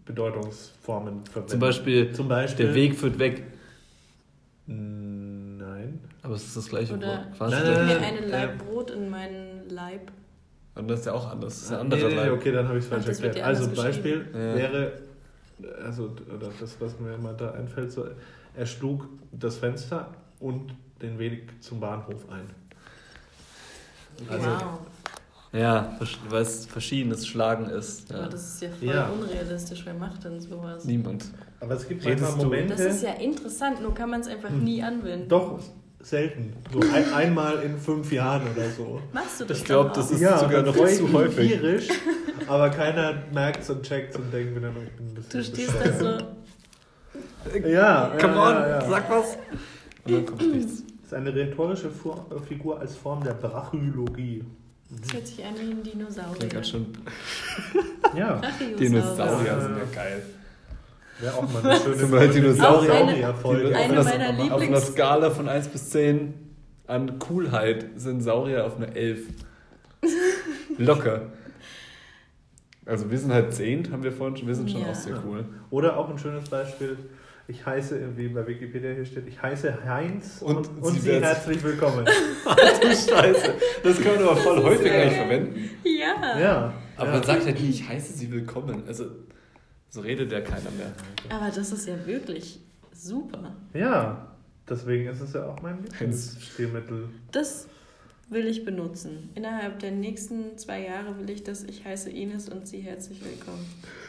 Bedeutungsformen verwendet. Zum Beispiel, Zum Beispiel der Weg führt weg. Nein. Aber es ist das gleiche Oder Wort. Quasi ich gebe mir einen Laib äh, Brot in meinen Leib. Und das ist ja auch anders. Das ist ein anderer nee, nee, okay, dann habe ich es falsch erklärt. Also Beispiel ja. wäre, also oder das, was mir immer da einfällt, so, er schlug das Fenster und den Weg zum Bahnhof ein. Also, wow. Ja, weil es verschiedenes Schlagen ist. Ja. Aber das ist ja voll ja. unrealistisch. Wer macht denn sowas? Niemand. Aber es gibt manchmal Momente. Das ist ja interessant, nur kann man es einfach hm. nie anwenden. Doch, selten. So ein, einmal in fünf Jahren oder so. Machst du das? Ich glaube, das ist ja, sogar noch zu häufig. Tierisch, aber keiner merkt es und checkt und denkt wieder, ich bin ein bisschen. Du stehst da so. Ja, come ja, on, ja, sag was. Und dann kommt nichts. Ist eine rhetorische Figur als Form der Brachylogie. Das hört sich an wie ein Dinosaurier. Klingt ganz schön. ja. Dinosaurier sind ja geil. Wäre auch mal eine schöne Folge. Dinosaurier. Eine, Folge. eine auf, meiner Lieblings... Auf einer Skala von 1 bis 10 an Coolheit sind Saurier auf einer 11. Locker. Also wir sind halt 10, haben wir vorhin schon, wir sind schon ja. auch sehr cool. Oder auch ein schönes Beispiel, ich heiße, wie bei Wikipedia hier steht, ich heiße Heinz und, und, und Sie, Sie herzlich willkommen. Ach du Scheiße. Das kann man aber voll häufig eigentlich verwenden. Ja. ja. Aber ja. man sagt halt nie, ich heiße Sie willkommen. Also so redet ja keiner mehr. Aber das ist ja wirklich super. Ja, deswegen ist es ja auch mein Lieblingsstilmittel. Das will ich benutzen. Innerhalb der nächsten zwei Jahre will ich das, ich heiße Ines und Sie herzlich willkommen.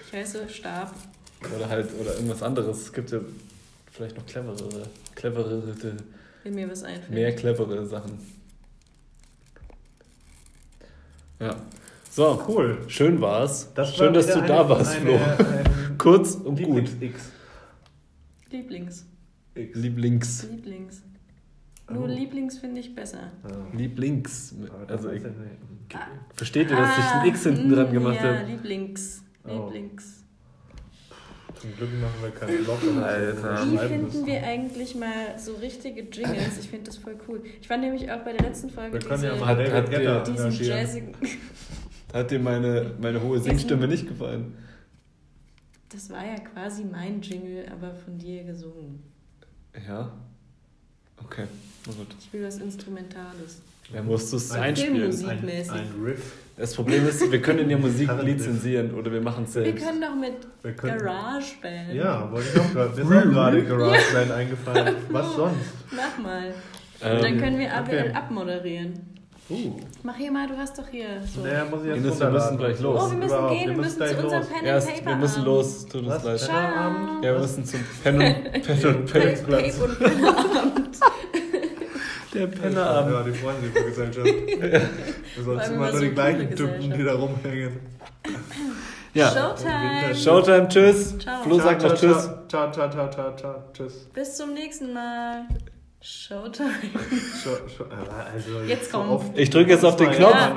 Ich heiße Stab oder halt, oder irgendwas anderes. Es gibt ja vielleicht noch cleverere, cleverere, Wenn mir was einfällt. mehr clevere Sachen. Ja. So, cool. Schön war's. Das Schön, war dass du eine, da warst, Flo. Kurz und gut. X. Lieblings. X. Lieblings. Lieblings. Nur oh. Lieblings finde ich besser. Oh. Lieblings. Also ich, versteht ihr, dass ich ein X hinten dran gemacht ja, habe? Ja, Lieblings. Lieblings. Zum Glück machen wir keinen Blog. Alter. Wie finden wir eigentlich mal so richtige Jingles? Ich finde das voll cool. Ich fand nämlich auch bei der letzten Folge wir diese, ja hat, hat dir, diesen jazzigen... Hat dir meine, meine hohe Singstimme nicht gefallen? Das war ja quasi mein Jingle, aber von dir gesungen. Ja? Okay, na gut. Ich will was Instrumentales. Wer musst du es einspielen? Ein, ein Riff. Das Problem ist, wir können ja Musik lizenzieren oder wir machen es selbst. Wir können doch mit GarageBand. Ja, wollte ich auch gerade. Mir ist auch gerade GarageBand eingefallen. Was sonst? Mach mal. Ähm, dann können wir ABL okay. abmoderieren. Uh. Mach hier mal, du hast doch hier so. Naja, muss ich jetzt Ines, wir müssen gleich los. Oh, wir müssen Überhaupt. gehen, wir, wir müssen, müssen zu unserem Pen and Paper Wir müssen los, tut uns leid. Ja, wir müssen zum Pen und Pen und Paper Platz. Der Pennerabend. Ja, die freuen sich über Gesellschaft. Wir sollten immer nur die gleichen Typen, die da rumhängen. Ja. Showtime. Showtime, tschüss. Ciao. Flo sagt noch tschüss. Ciao, ciao, ciao, ciao, ciao, tschüss. Bis zum nächsten Mal. Showtime. Show, show, also jetzt kommt. ich drücke jetzt auf den Knopf. Ja.